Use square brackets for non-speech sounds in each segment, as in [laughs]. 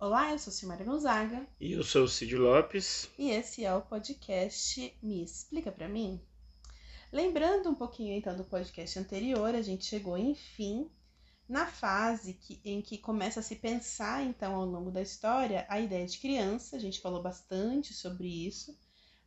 Olá, eu sou Silmara Gonzaga. E eu sou o Cid Lopes. E esse é o podcast Me Explica Pra Mim. Lembrando um pouquinho então do podcast anterior, a gente chegou, enfim, na fase que, em que começa a se pensar, então, ao longo da história, a ideia de criança. A gente falou bastante sobre isso.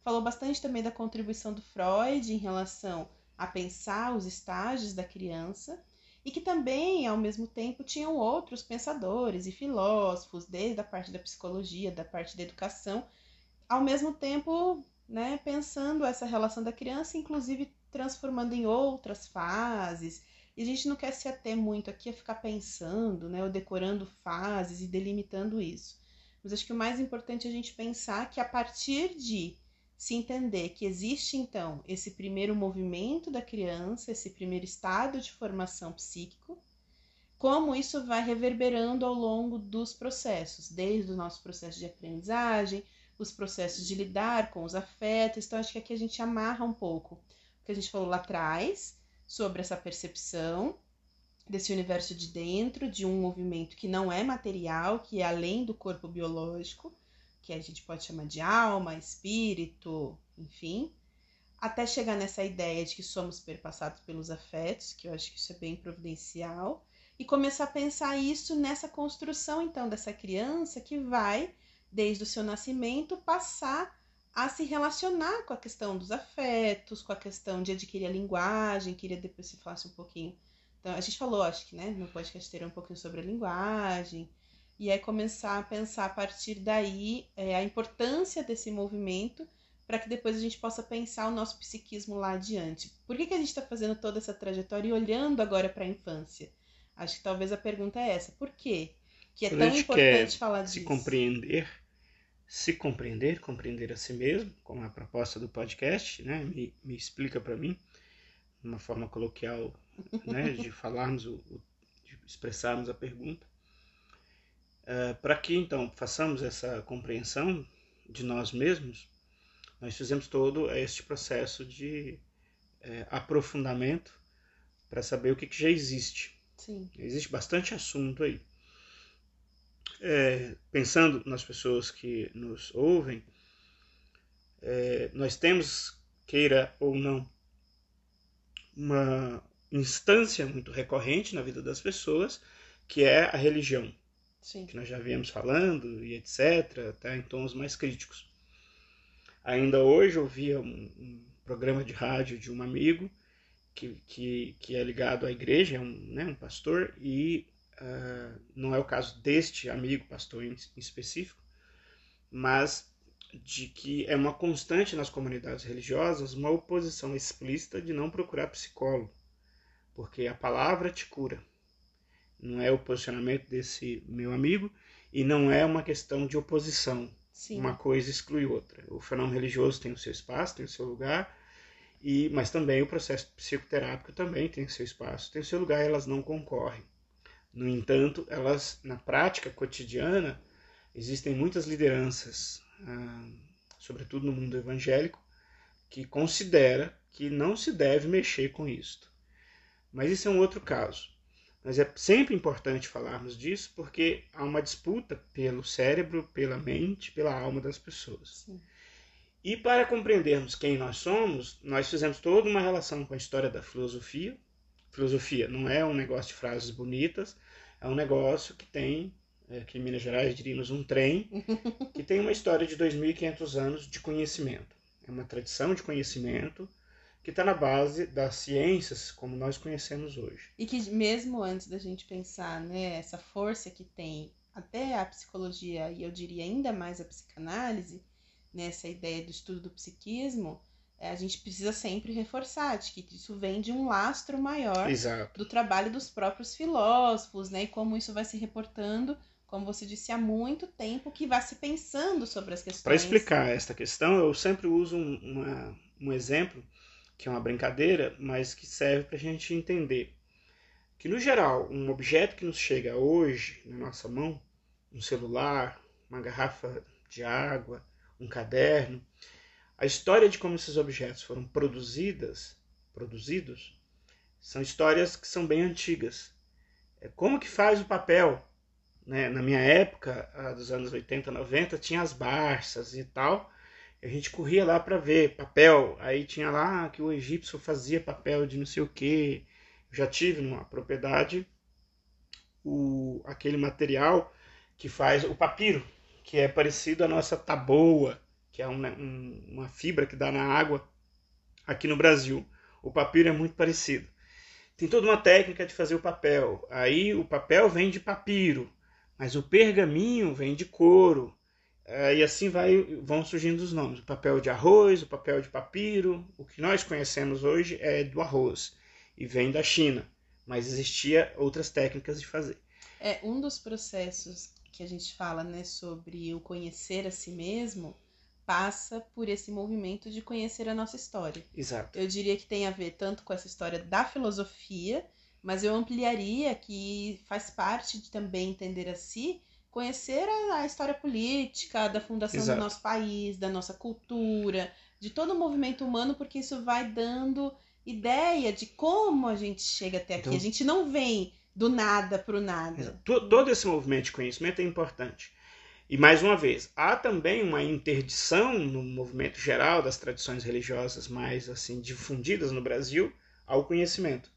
Falou bastante também da contribuição do Freud em relação a pensar os estágios da criança e que também, ao mesmo tempo, tinham outros pensadores e filósofos, desde a parte da psicologia, da parte da educação, ao mesmo tempo né, pensando essa relação da criança, inclusive transformando em outras fases. E a gente não quer se ater muito aqui a ficar pensando, né, ou decorando fases e delimitando isso. Mas acho que o mais importante é a gente pensar que a partir de se entender que existe então esse primeiro movimento da criança, esse primeiro estado de formação psíquico, como isso vai reverberando ao longo dos processos, desde o nosso processo de aprendizagem, os processos de lidar com os afetos. Então, acho que aqui a gente amarra um pouco o que a gente falou lá atrás sobre essa percepção desse universo de dentro, de um movimento que não é material, que é além do corpo biológico que a gente pode chamar de alma, espírito, enfim, até chegar nessa ideia de que somos perpassados pelos afetos, que eu acho que isso é bem providencial, e começar a pensar isso nessa construção então dessa criança que vai, desde o seu nascimento, passar a se relacionar com a questão dos afetos, com a questão de adquirir a linguagem, queria depois se falasse um pouquinho. Então, a gente falou, acho que, né, no podcast ter um pouquinho sobre a linguagem, e aí começar a pensar a partir daí é, a importância desse movimento para que depois a gente possa pensar o nosso psiquismo lá adiante. Por que, que a gente está fazendo toda essa trajetória e olhando agora para a infância? Acho que talvez a pergunta é essa. Por quê? Que é tão importante falar se disso. Se compreender, se compreender, compreender a si mesmo, como a proposta do podcast, né? Me, me explica para mim, uma forma coloquial, né? [laughs] De falarmos, o, de expressarmos a pergunta. Uh, Para que então façamos essa compreensão de nós mesmos, nós fizemos todo este processo de é, aprofundamento para saber o que, que, já existe. Sim. Existe bastante assunto aí. É, pensando nas pessoas que nos ouvem, é, nós temos, queira ou não, uma instância muito recorrente na vida das pessoas, que é a religião. Sim. que nós já viemos falando e etc., até em tons mais críticos. Ainda hoje eu via um, um programa de rádio de um amigo que, que, que é ligado à igreja, é um, né, um pastor, e uh, não é o caso deste amigo pastor em, em específico, mas de que é uma constante nas comunidades religiosas uma oposição explícita de não procurar psicólogo, porque a palavra te cura não é o posicionamento desse meu amigo e não é uma questão de oposição. Sim. Uma coisa exclui outra. O fenômeno religioso tem o seu espaço, tem o seu lugar, e mas também o processo psicoterápico também tem o seu espaço, tem o seu lugar, e elas não concorrem. No entanto, elas na prática cotidiana existem muitas lideranças, ah, sobretudo no mundo evangélico, que considera que não se deve mexer com isto. Mas isso é um outro caso. Mas é sempre importante falarmos disso porque há uma disputa pelo cérebro, pela mente, pela alma das pessoas. Sim. E para compreendermos quem nós somos, nós fizemos toda uma relação com a história da filosofia. Filosofia não é um negócio de frases bonitas, é um negócio que tem, é, que em Minas Gerais diríamos um trem, [laughs] que tem uma história de 2.500 anos de conhecimento. É uma tradição de conhecimento que está na base das ciências como nós conhecemos hoje. E que mesmo antes da gente pensar né, essa força que tem até a psicologia e eu diria ainda mais a psicanálise, nessa né, ideia do estudo do psiquismo, é, a gente precisa sempre reforçar de que isso vem de um lastro maior Exato. do trabalho dos próprios filósofos, né? E como isso vai se reportando, como você disse, há muito tempo que vai se pensando sobre as questões. Para explicar esta questão, eu sempre uso um, uma, um exemplo que é uma brincadeira, mas que serve para a gente entender que, no geral, um objeto que nos chega hoje na nossa mão, um celular, uma garrafa de água, um caderno, a história de como esses objetos foram produzidas, produzidos, são histórias que são bem antigas. É como que faz o papel, né, na minha época, dos anos 80, 90, tinha as Barças e tal. A gente corria lá para ver papel. Aí tinha lá que o egípcio fazia papel de não sei o que. Já tive numa propriedade o, aquele material que faz o papiro, que é parecido à nossa taboa, que é uma, um, uma fibra que dá na água aqui no Brasil. O papiro é muito parecido. Tem toda uma técnica de fazer o papel. Aí o papel vem de papiro, mas o pergaminho vem de couro. É, e assim vai, vão surgindo os nomes. O papel de arroz, o papel de papiro. O que nós conhecemos hoje é do arroz e vem da China. Mas existia outras técnicas de fazer. É um dos processos que a gente fala, né, sobre o conhecer a si mesmo, passa por esse movimento de conhecer a nossa história. Exato. Eu diria que tem a ver tanto com essa história da filosofia, mas eu ampliaria que faz parte de também entender a si, conhecer a, a história política, da fundação Exato. do nosso país, da nossa cultura, de todo o movimento humano, porque isso vai dando ideia de como a gente chega até aqui. Então, a gente não vem do nada para o nada. Todo esse movimento de conhecimento é importante. E mais uma vez, há também uma interdição no movimento geral das tradições religiosas mais assim difundidas no Brasil ao conhecimento.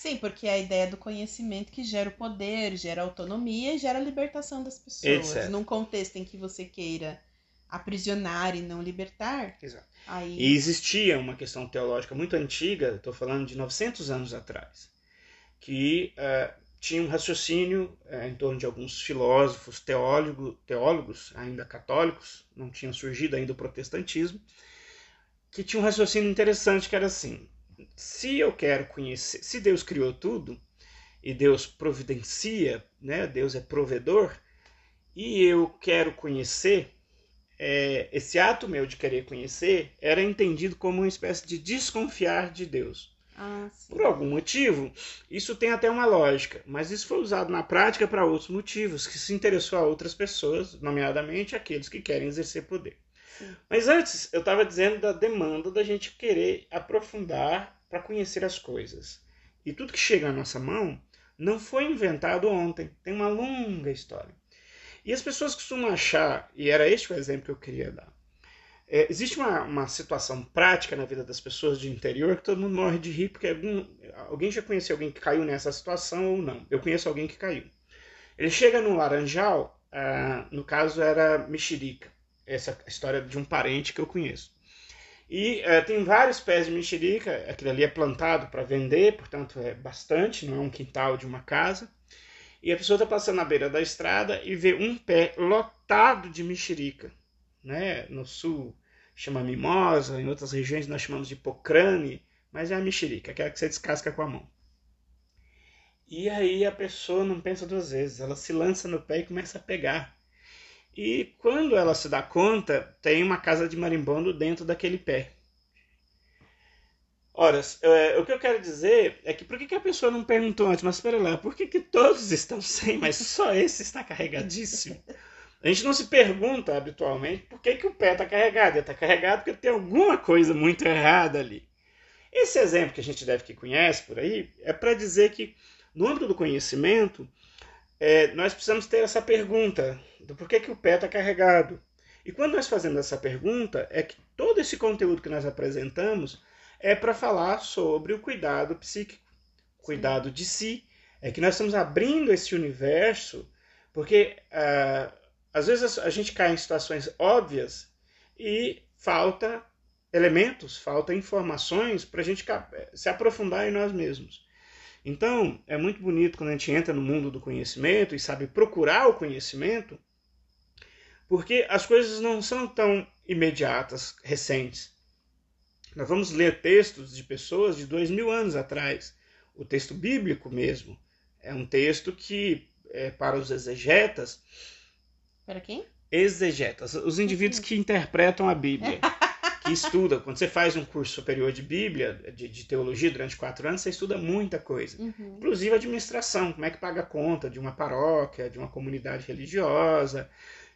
Sim, porque é a ideia do conhecimento que gera o poder, gera autonomia e gera a libertação das pessoas. Etc. Num contexto em que você queira aprisionar e não libertar. Exato. Aí... E existia uma questão teológica muito antiga, estou falando de 900 anos atrás, que uh, tinha um raciocínio uh, em torno de alguns filósofos, teólogo, teólogos, ainda católicos, não tinha surgido ainda o protestantismo, que tinha um raciocínio interessante que era assim: se eu quero conhecer, se Deus criou tudo e Deus providencia, né, Deus é provedor, e eu quero conhecer, é, esse ato meu de querer conhecer era entendido como uma espécie de desconfiar de Deus. Ah, Por algum motivo, isso tem até uma lógica, mas isso foi usado na prática para outros motivos, que se interessou a outras pessoas, nomeadamente aqueles que querem exercer poder. Mas antes, eu estava dizendo da demanda da gente querer aprofundar para conhecer as coisas. E tudo que chega à nossa mão não foi inventado ontem, tem uma longa história. E as pessoas costumam achar, e era este o exemplo que eu queria dar, é, existe uma, uma situação prática na vida das pessoas de interior que todo mundo morre de rir, porque algum, alguém já conheceu alguém que caiu nessa situação ou não. Eu conheço alguém que caiu. Ele chega no Laranjal, ah, no caso era mexerica, essa história de um parente que eu conheço. E ah, tem vários pés de mexerica, aquilo ali é plantado para vender, portanto é bastante, não é um quintal de uma casa. E a pessoa está passando na beira da estrada e vê um pé lotado de mexerica. Né? No sul chama mimosa, em outras regiões nós chamamos de pocrane, mas é a mexerica, aquela que você descasca com a mão. E aí a pessoa não pensa duas vezes, ela se lança no pé e começa a pegar. E quando ela se dá conta, tem uma casa de marimbondo dentro daquele pé. Ora, é, o que eu quero dizer é que por que, a pessoa não perguntou antes, mas espera lá, por que, que todos [laughs] estão sem, mas só esse está carregadíssimo? A gente não se pergunta habitualmente por que, que o pé está carregado. Ele está carregado porque tem alguma coisa muito errada ali. Esse exemplo que a gente deve que conhece por aí é para dizer que, no âmbito do conhecimento, é, nós precisamos ter essa pergunta do por que, que o pé está carregado. E quando nós fazemos essa pergunta, é que todo esse conteúdo que nós apresentamos é para falar sobre o cuidado psíquico, cuidado de si. É que nós estamos abrindo esse universo, porque uh, às vezes a gente cai em situações óbvias e falta elementos, falta informações para a gente se aprofundar em nós mesmos. Então, é muito bonito quando a gente entra no mundo do conhecimento e sabe procurar o conhecimento, porque as coisas não são tão imediatas, recentes. Nós vamos ler textos de pessoas de dois mil anos atrás. O texto bíblico mesmo é um texto que, é, para os exegetas, para quem? Exegetas, os indivíduos que interpretam a Bíblia, [laughs] que estudam. Quando você faz um curso superior de Bíblia, de, de teologia, durante quatro anos, você estuda muita coisa. Uhum. Inclusive administração, como é que paga a conta de uma paróquia, de uma comunidade religiosa,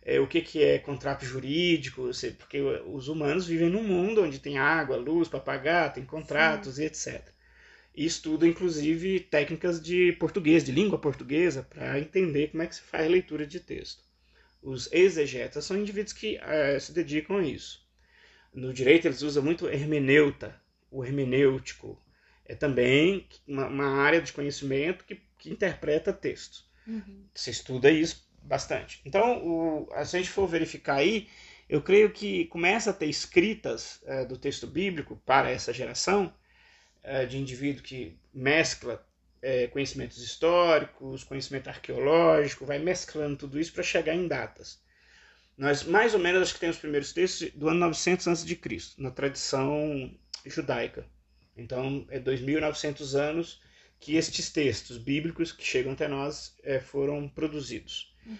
é, o que, que é contrato jurídico, porque os humanos vivem num mundo onde tem água, luz para pagar, tem contratos Sim. e etc. e estuda inclusive técnicas de português, de língua portuguesa, para entender como é que se faz a leitura de texto. Os exegetas são indivíduos que é, se dedicam a isso. No direito eles usam muito hermeneuta, o hermenêutico. É também uma, uma área de conhecimento que, que interpreta textos. Uhum. Você estuda isso bastante. Então, o, se a gente for verificar aí, eu creio que começa a ter escritas é, do texto bíblico para essa geração é, de indivíduo que mescla é, conhecimentos históricos, conhecimento arqueológico, vai mesclando tudo isso para chegar em datas. Nós, mais ou menos, acho que temos os primeiros textos do ano 900 a.C., na tradição judaica. Então, é 2.900 anos que estes textos bíblicos que chegam até nós foram produzidos. Uhum.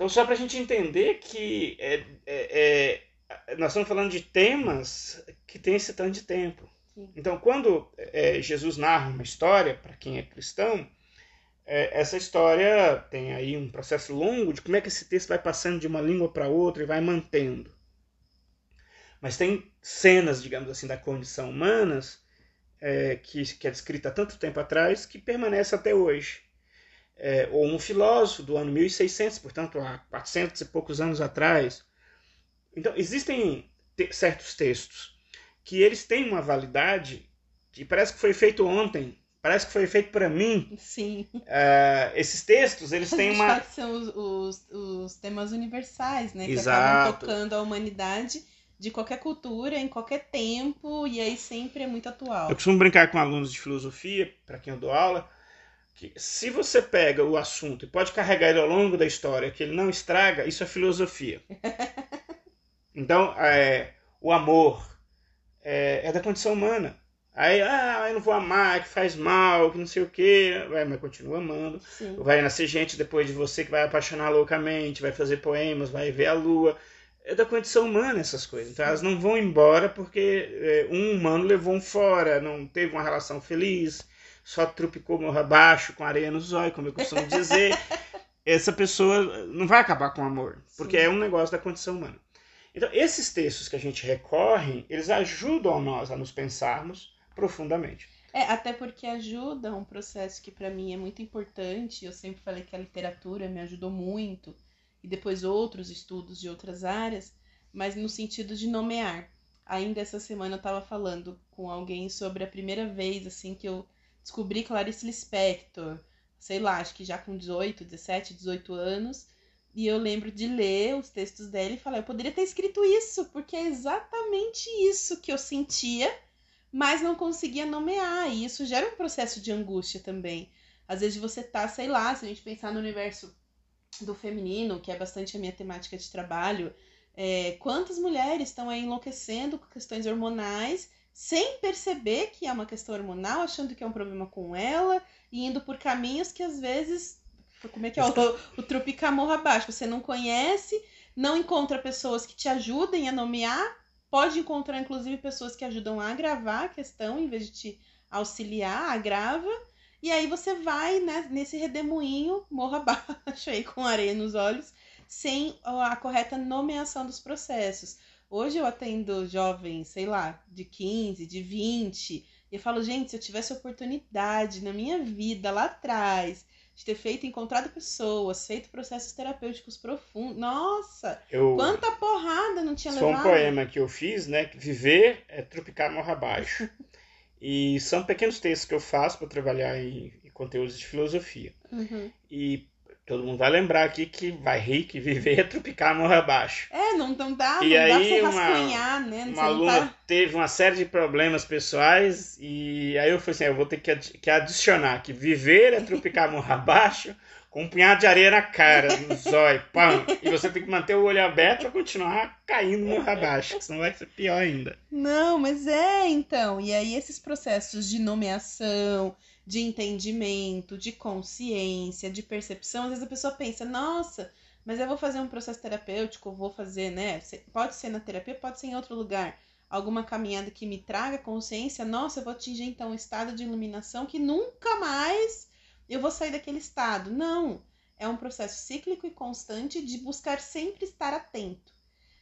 Então, só para a gente entender que é, é, é, nós estamos falando de temas que têm esse tanto de tempo. Sim. Então, quando é, Jesus narra uma história, para quem é cristão, é, essa história tem aí um processo longo de como é que esse texto vai passando de uma língua para outra e vai mantendo. Mas tem cenas, digamos assim, da condição humana é, que, que é descrita há tanto tempo atrás que permanece até hoje é, ou um filósofo do ano 1600, portanto há 400 e poucos anos atrás. Então, existem te certos textos que eles têm uma validade que parece que foi feito ontem, parece que foi feito para mim. Sim. Uh, esses textos, eles têm uma... são os, os, os, temas universais, né? Que Exato. acabam tocando a humanidade de qualquer cultura, em qualquer tempo, e aí sempre é muito atual. Eu costumo brincar com alunos de filosofia, para quem eu dou aula, que se você pega o assunto e pode carregar ele ao longo da história, que ele não estraga, isso é filosofia. [laughs] Então, é, o amor é, é, da condição humana. Aí, ah, eu não vou amar, que faz mal, que não sei o quê. Vai, mas continua amando. Sim. Vai nascer gente depois de você que vai apaixonar loucamente, vai fazer poemas, vai ver a lua. É da condição humana essas coisas. Então, elas não vão embora porque é, um humano levou um fora, não teve uma relação feliz, só trupicou morro abaixo com areia no zóio, como eu costumo dizer, [laughs] essa pessoa não vai acabar com o amor, porque Sim. é um negócio da condição humana. Então, esses textos que a gente recorre, eles ajudam nós a nos pensarmos profundamente. É, até porque ajuda um processo que para mim é muito importante. Eu sempre falei que a literatura me ajudou muito, e depois outros estudos de outras áreas, mas no sentido de nomear. Ainda essa semana eu estava falando com alguém sobre a primeira vez assim que eu descobri Clarice Lispector, sei lá, acho que já com 18, 17, 18 anos. E eu lembro de ler os textos dela e falar, eu poderia ter escrito isso, porque é exatamente isso que eu sentia, mas não conseguia nomear. E isso gera um processo de angústia também. Às vezes você tá, sei lá, se a gente pensar no universo do feminino, que é bastante a minha temática de trabalho, é, quantas mulheres estão aí enlouquecendo com questões hormonais sem perceber que é uma questão hormonal, achando que é um problema com ela e indo por caminhos que às vezes. Como é que é? O, o trupicar morra abaixo. Você não conhece, não encontra pessoas que te ajudem a nomear, pode encontrar inclusive pessoas que ajudam a agravar a questão em vez de te auxiliar, agrava. E aí você vai né, nesse redemoinho, morra abaixo [laughs] aí com areia nos olhos, sem a correta nomeação dos processos. Hoje eu atendo jovens, sei lá, de 15, de 20, e eu falo, gente, se eu tivesse oportunidade na minha vida lá atrás de ter feito, encontrado pessoas, feito processos terapêuticos profundos, nossa, eu... quanta porrada não tinha Só levado. um poema que eu fiz, né? Viver é tropicar morra abaixo. [laughs] e são pequenos textos que eu faço para trabalhar em, em, conteúdos de filosofia. Uhum. E Todo mundo vai lembrar aqui que vai rir, que viver é tropicar morra abaixo. É, não, não dá, e não aí, dá pra uma, né? Não uma aluna tá... teve uma série de problemas pessoais e aí eu falei assim, eu vou ter que, que adicionar que viver é tropicar morra [laughs] abaixo com um punhado de areia na cara, no zóio, pam. E você tem que manter o olho aberto para continuar caindo morra abaixo, senão vai ser pior ainda. Não, mas é então. E aí esses processos de nomeação, de entendimento, de consciência, de percepção. Às vezes a pessoa pensa, nossa, mas eu vou fazer um processo terapêutico, vou fazer, né? Pode ser na terapia, pode ser em outro lugar. Alguma caminhada que me traga consciência, nossa, eu vou atingir então um estado de iluminação que nunca mais eu vou sair daquele estado. Não. É um processo cíclico e constante de buscar sempre estar atento.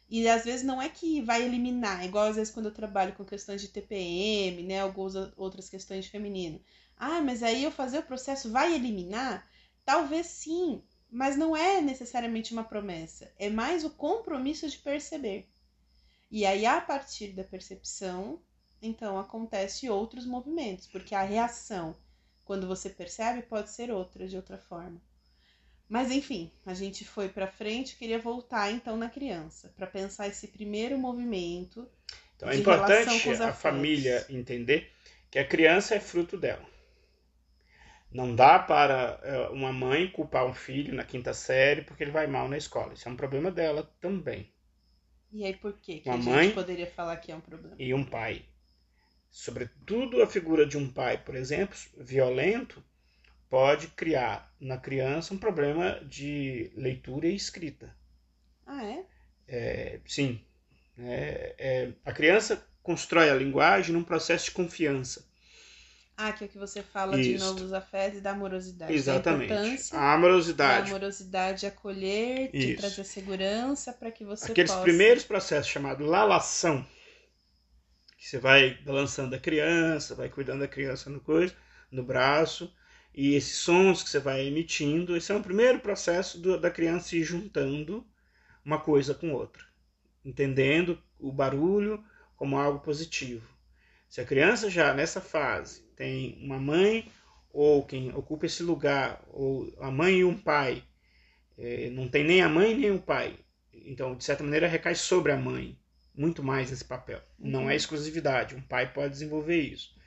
E às vezes não é que vai eliminar, igual às vezes quando eu trabalho com questões de TPM, né, algumas outras questões de feminino. Ah, mas aí eu fazer o processo vai eliminar? Talvez sim, mas não é necessariamente uma promessa, é mais o compromisso de perceber. E aí a partir da percepção, então acontece outros movimentos, porque a reação quando você percebe pode ser outra de outra forma. Mas enfim, a gente foi para frente, queria voltar então na criança, para pensar esse primeiro movimento. Então é importante a família entender que a criança é fruto dela. Não dá para é, uma mãe culpar um filho na quinta série porque ele vai mal na escola. Isso é um problema dela também. E aí por quê? que uma a gente mãe poderia falar que é um problema? E um pai. Sobretudo a figura de um pai, por exemplo, violento, pode criar na criança um problema de leitura e escrita. Ah, é? é sim. É, é, a criança constrói a linguagem num processo de confiança. Ah, que é o que você fala Isso. de novo dos afetos e da amorosidade. Exatamente. A, a amorosidade. A amorosidade acolher, de Isso. trazer segurança para que você Aqueles possa... primeiros processos chamados lalação, que você vai balançando a criança, vai cuidando da criança no coisa, no braço, e esses sons que você vai emitindo, esse é o primeiro processo do, da criança ir juntando uma coisa com outra, entendendo o barulho como algo positivo. Se a criança já nessa fase tem uma mãe ou quem ocupa esse lugar, ou a mãe e um pai, é, não tem nem a mãe nem o pai, então de certa maneira recai sobre a mãe muito mais esse papel. Não é uhum. exclusividade, um pai pode desenvolver isso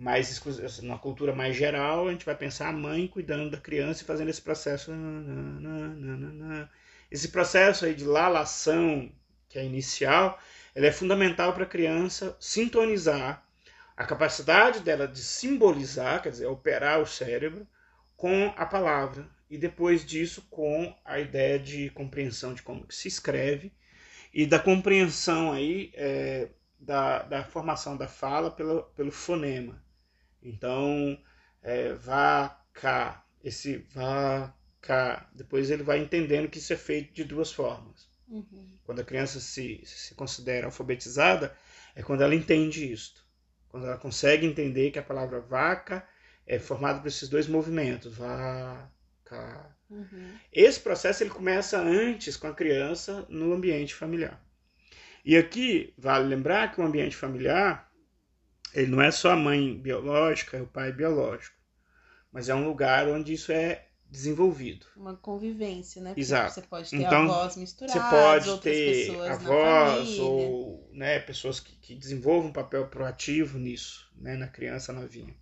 mais assim, na cultura mais geral, a gente vai pensar a mãe cuidando da criança e fazendo esse processo. Esse processo aí de lalação, que é inicial, ele é fundamental para a criança sintonizar a capacidade dela de simbolizar, quer dizer, operar o cérebro com a palavra e depois disso com a ideia de compreensão de como se escreve e da compreensão aí é, da, da formação da fala pelo, pelo fonema. Então, é, vaca, esse vaca, depois ele vai entendendo que isso é feito de duas formas. Uhum. Quando a criança se, se considera alfabetizada, é quando ela entende isto. Quando ela consegue entender que a palavra vaca é formada por esses dois movimentos, vaca. Uhum. Esse processo ele começa antes com a criança no ambiente familiar. E aqui vale lembrar que o ambiente familiar ele não é só a mãe biológica, é o pai biológico, mas é um lugar onde isso é desenvolvido. Uma convivência, né? Porque Exato. Você pode ter então, avós misturados, você pode ter avós ou né, pessoas que, que desenvolvam um papel proativo nisso, né, na criança novinha.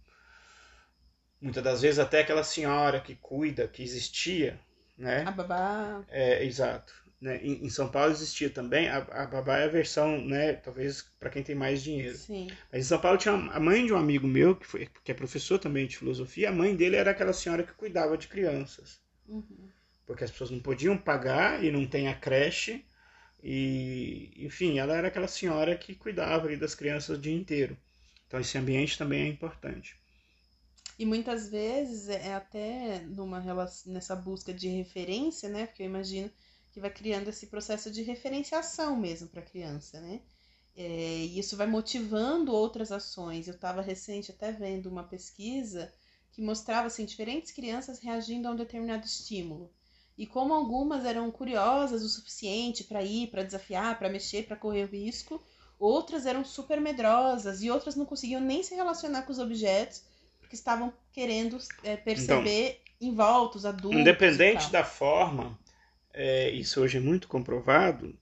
Muitas das vezes até aquela senhora que cuida, que existia, né? A babá. É, exato. Né? Em, em, São Paulo existia também, a, a babá é a versão, né, talvez para quem tem mais dinheiro. Sim. Mas em São Paulo tinha uma, a mãe de um amigo meu, que, foi, que é professor também de filosofia, a mãe dele era aquela senhora que cuidava de crianças. Uhum. Porque as pessoas não podiam pagar e não tem a creche. E, enfim, ela era aquela senhora que cuidava ali das crianças o dia inteiro. Então esse ambiente também é importante. E muitas vezes é até numa nessa busca de referência, né? Porque eu imagino que vai criando esse processo de referenciação mesmo para a criança, né? É, e isso vai motivando outras ações. Eu estava recente até vendo uma pesquisa que mostrava assim, diferentes crianças reagindo a um determinado estímulo. E como algumas eram curiosas o suficiente para ir, para desafiar, para mexer, para correr o risco, outras eram super medrosas e outras não conseguiam nem se relacionar com os objetos porque estavam querendo é, perceber então, em volta os adultos. Independente da forma, é, isso hoje é muito comprovado,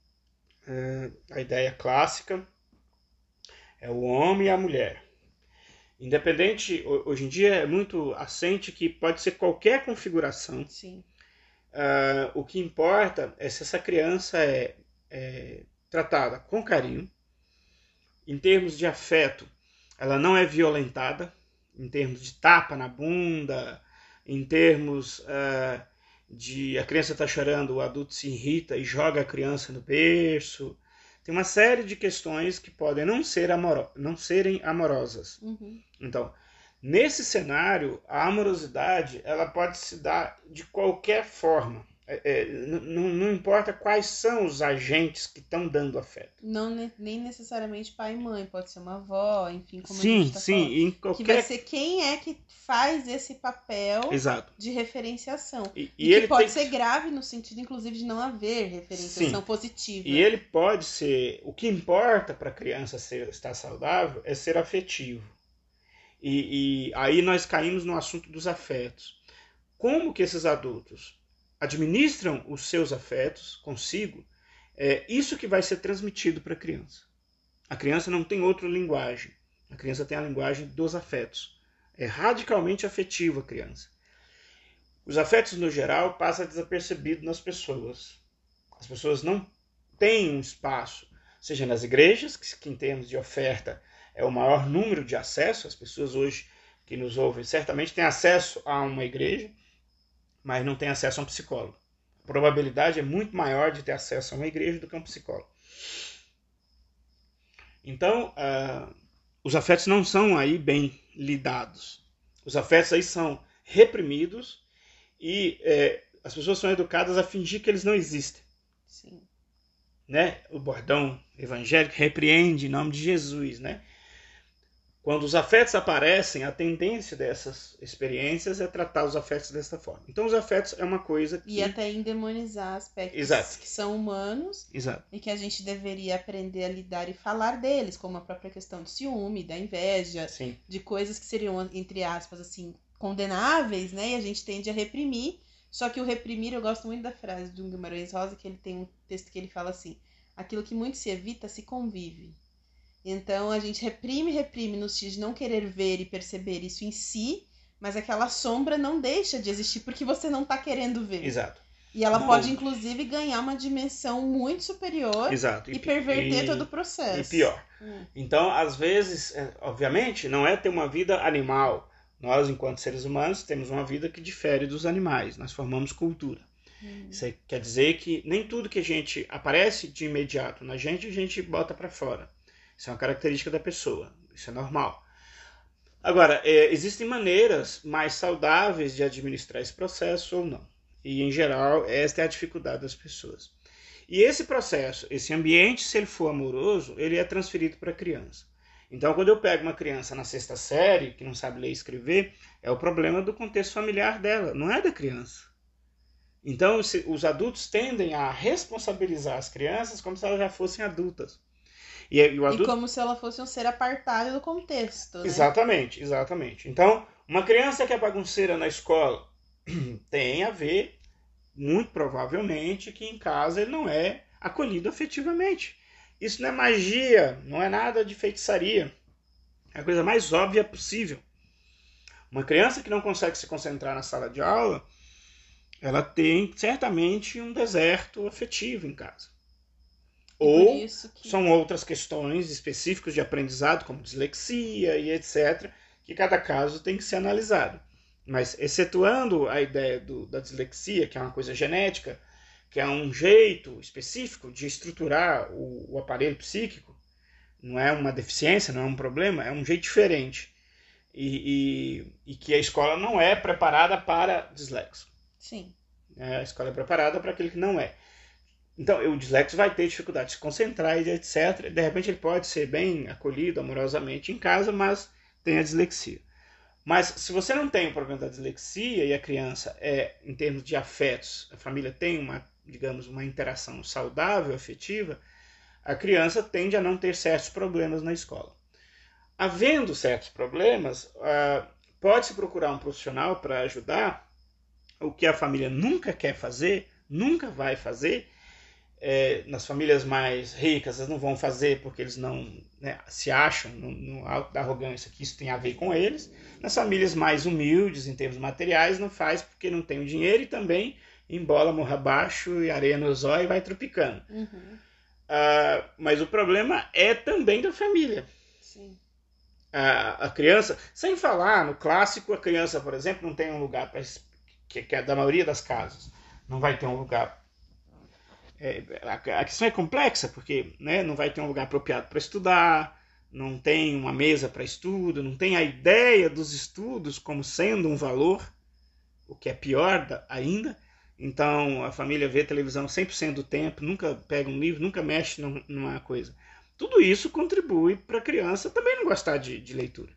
é, a ideia clássica é o homem e a mulher. Independente, hoje em dia é muito assente que pode ser qualquer configuração. Sim. Uh, o que importa é se essa criança é, é, tratada com carinho, em termos de afeto, ela não é violentada, em termos de tapa na bunda, em termos uh, de a criança está chorando, o adulto se irrita e joga a criança no berço. Tem uma série de questões que podem não, ser amoro não serem amorosas. Uhum. Então, nesse cenário, a amorosidade ela pode se dar de qualquer forma. É, é não, não importa quais são os agentes que estão dando afeto. Não nem necessariamente pai e mãe, pode ser uma avó, enfim, como sim, a gente tá sim, falando. em qualquer... Que vai ser quem é que faz esse papel Exato. de referenciação. E, E, e ele que pode tem... ser grave no sentido, inclusive, de não haver referenciação positiva. E ele pode ser. O que importa para a criança ser, estar saudável é ser afetivo. E, e aí nós caímos no assunto dos afetos. Como que esses adultos administram os seus afetos consigo? É isso que vai ser transmitido para a criança. A criança não tem outra linguagem. A criança tem a linguagem dos afetos. É radicalmente afetiva a criança. Os afetos, no geral, passam desapercebidos nas pessoas. As pessoas não têm um espaço, seja nas igrejas, que em termos de oferta é o maior número de acesso, as pessoas hoje que nos ouvem certamente têm acesso a uma igreja, mas não têm acesso a um psicólogo. A probabilidade é muito maior de ter acesso a uma igreja do que a um psicólogo. Então, uh, os afetos não são aí bem lidados. Os afetos aí são reprimidos e é, as pessoas são educadas a fingir que eles não existem. Sim. Né? O bordão evangélico repreende em nome de Jesus, né? Quando os afetos aparecem, a tendência dessas experiências é tratar os afetos dessa forma. Então, os afetos é uma coisa que. E até endemonizar aspectos Exato. que são humanos Exato. e que a gente deveria aprender a lidar e falar deles, como a própria questão do ciúme, da inveja, Sim. de coisas que seriam, entre aspas, assim, condenáveis, né? E a gente tende a reprimir. Só que o reprimir, eu gosto muito da frase de um Guimarães Rosa, que ele tem um texto que ele fala assim: aquilo que muito se evita se convive. Então a gente reprime, reprime no sentido de não querer ver e perceber isso em si, mas aquela sombra não deixa de existir porque você não está querendo ver. Exato. E ela Não. pode, inclusive, ganhar uma dimensão muito superior Exato. e, perverter e- todo o processo. E pior. Hum. Então, às vezes, é, obviamente, não é ter uma vida animal. Nós, enquanto seres humanos, temos uma vida que difere dos animais. Nós formamos cultura. Hum. Isso quer dizer que nem tudo que a gente aparece de imediato na gente, a gente bota para fora. Isso é uma característica da pessoa. Isso é normal. Agora, é, existem maneiras mais saudáveis de administrar esse processo ou não. E, em geral, esta é a dificuldade das pessoas. E esse processo, esse ambiente, se ele for amoroso, ele é transferido para a criança. Então, quando eu pego uma criança na sexta série, que não sabe ler e escrever, é o problema do contexto familiar dela, não é da criança. Então, os adultos tendem a responsabilizar as crianças como se elas já fossem adultas. E, e o E adulto como se ela fosse um ser apartado do contexto, né? Exatamente, exatamente. Então, uma criança que é bagunceira na escola [clears throat] tem a ver, muito provavelmente, que em casa ele não é acolhido afetivamente. Isso não é magia, não é nada de feitiçaria. É a coisa mais óbvia possível. Uma criança que não consegue se concentrar na sala de aula, ela tem certamente um deserto afetivo em casa. Ou que... são outras questões específicas de aprendizado, como dislexia e etc., que cada caso tem que ser analisado. Mas, excetuando a ideia do, da dislexia, que é uma coisa genética, que é um jeito específico de estruturar o, o aparelho psíquico, não é uma deficiência, não é um problema, é um jeito diferente. E, e, e que a escola não é preparada para dislexo. Sim. né? A escola é preparada para aquele que não é. Então, o dislexo vai ter dificuldade de se concentrar e etc. De repente, ele pode ser bem acolhido amorosamente em casa, mas tem a dislexia. Mas se você não tem o problema da dislexia e a criança é, em termos de afetos, a família tem uma, digamos, uma interação saudável, afetiva, a criança tende a não ter certos problemas na escola. Havendo certos problemas, pode-se procurar um profissional para ajudar, o que a família nunca quer fazer, nunca vai fazer, é, nas famílias mais ricas eles não vão fazer porque eles não né, se acham no, no alto da arrogância que isso tem a ver com eles. Nas famílias mais humildes em termos materiais não faz porque não tem o dinheiro e também embola morra abaixo e areia no zóio e vai tropicando. Uhum. Ah, mas o problema é também da família. Sim. A, a criança, sem falar no clássico, a criança, por exemplo, não tem um lugar para que, que é da maioria das casas, não vai ter um lugar é, a, a questão é complexa, porque né, não vai ter um lugar apropriado para estudar, não tem uma mesa para estudo, não tem a ideia dos estudos como sendo um valor, o que é pior da- ainda. Então a família vê televisão 100% do tempo, nunca pega um livro, nunca mexe numa coisa. Tudo isso contribui para a criança também não gostar de, de leitura.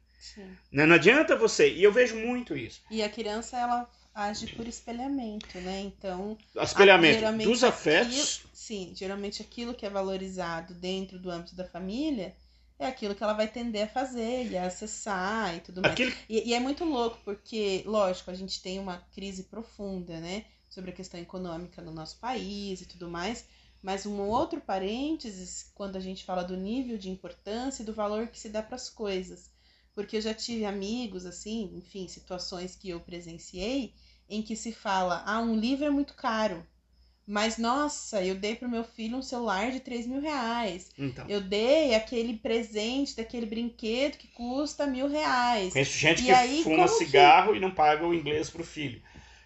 Né? Não adianta você, e eu vejo muito isso. E a criança, ela age por espelhamento, né? Então. Espelhamento dos afetos. Aquilo, sim, geralmente aquilo que é valorizado dentro do âmbito da família é aquilo que ela vai tender a fazer e a acessar e tudo mais. E, e, é muito louco, porque, lógico, a gente tem uma crise profunda, né? Sobre a questão econômica no nosso país e tudo mais. Mas um outro parênteses, quando a gente fala do nível de importância e do valor que se dá para as coisas. Porque eu já tive amigos, assim, enfim, situações que eu presenciei, em que se fala, ah, um livro é muito caro. Mas, nossa, eu dei pro meu filho um celular de 3 mil reais. Então. Eu dei aquele presente daquele brinquedo que custa mil reais. Conheço gente e que aí, fuma cigarro que... e não paga o inglês pro filho.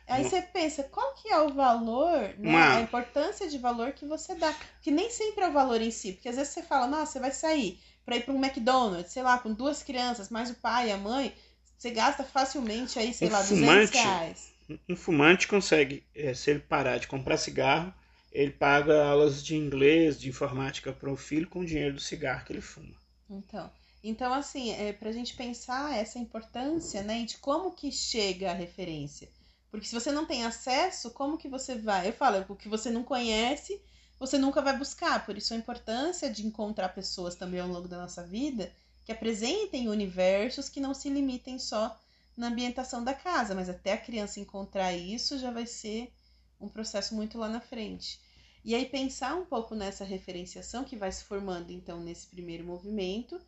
Aí você pensa, qual que é o valor, né? Uma... a importância de valor que você dá. Que nem sempre é o valor em si. Porque às vezes você fala, nossa, você vai sair para ir para um McDonald's, sei lá, com duas crianças, mais o pai e a mãe, você gasta facilmente aí, sei um lá, fumante, 200 reais. Um fumante consegue, é, se ele parar de comprar cigarro, ele paga aulas de inglês, de informática para o filho com o dinheiro do cigarro que ele fuma. Então, então assim, é para a gente pensar essa importância, né, de como que chega a referência. Porque se você não tem acesso, como que você vai? Eu falo, o que você não conhece, você nunca vai buscar. Por isso a importância de encontrar pessoas também ao longo da nossa vida que apresentem universos que não se limitem só na ambientação da casa, mas até a criança encontrar isso já vai ser um processo muito lá na frente. E aí pensar um pouco nessa referenciação que vai se formando então nesse primeiro movimento.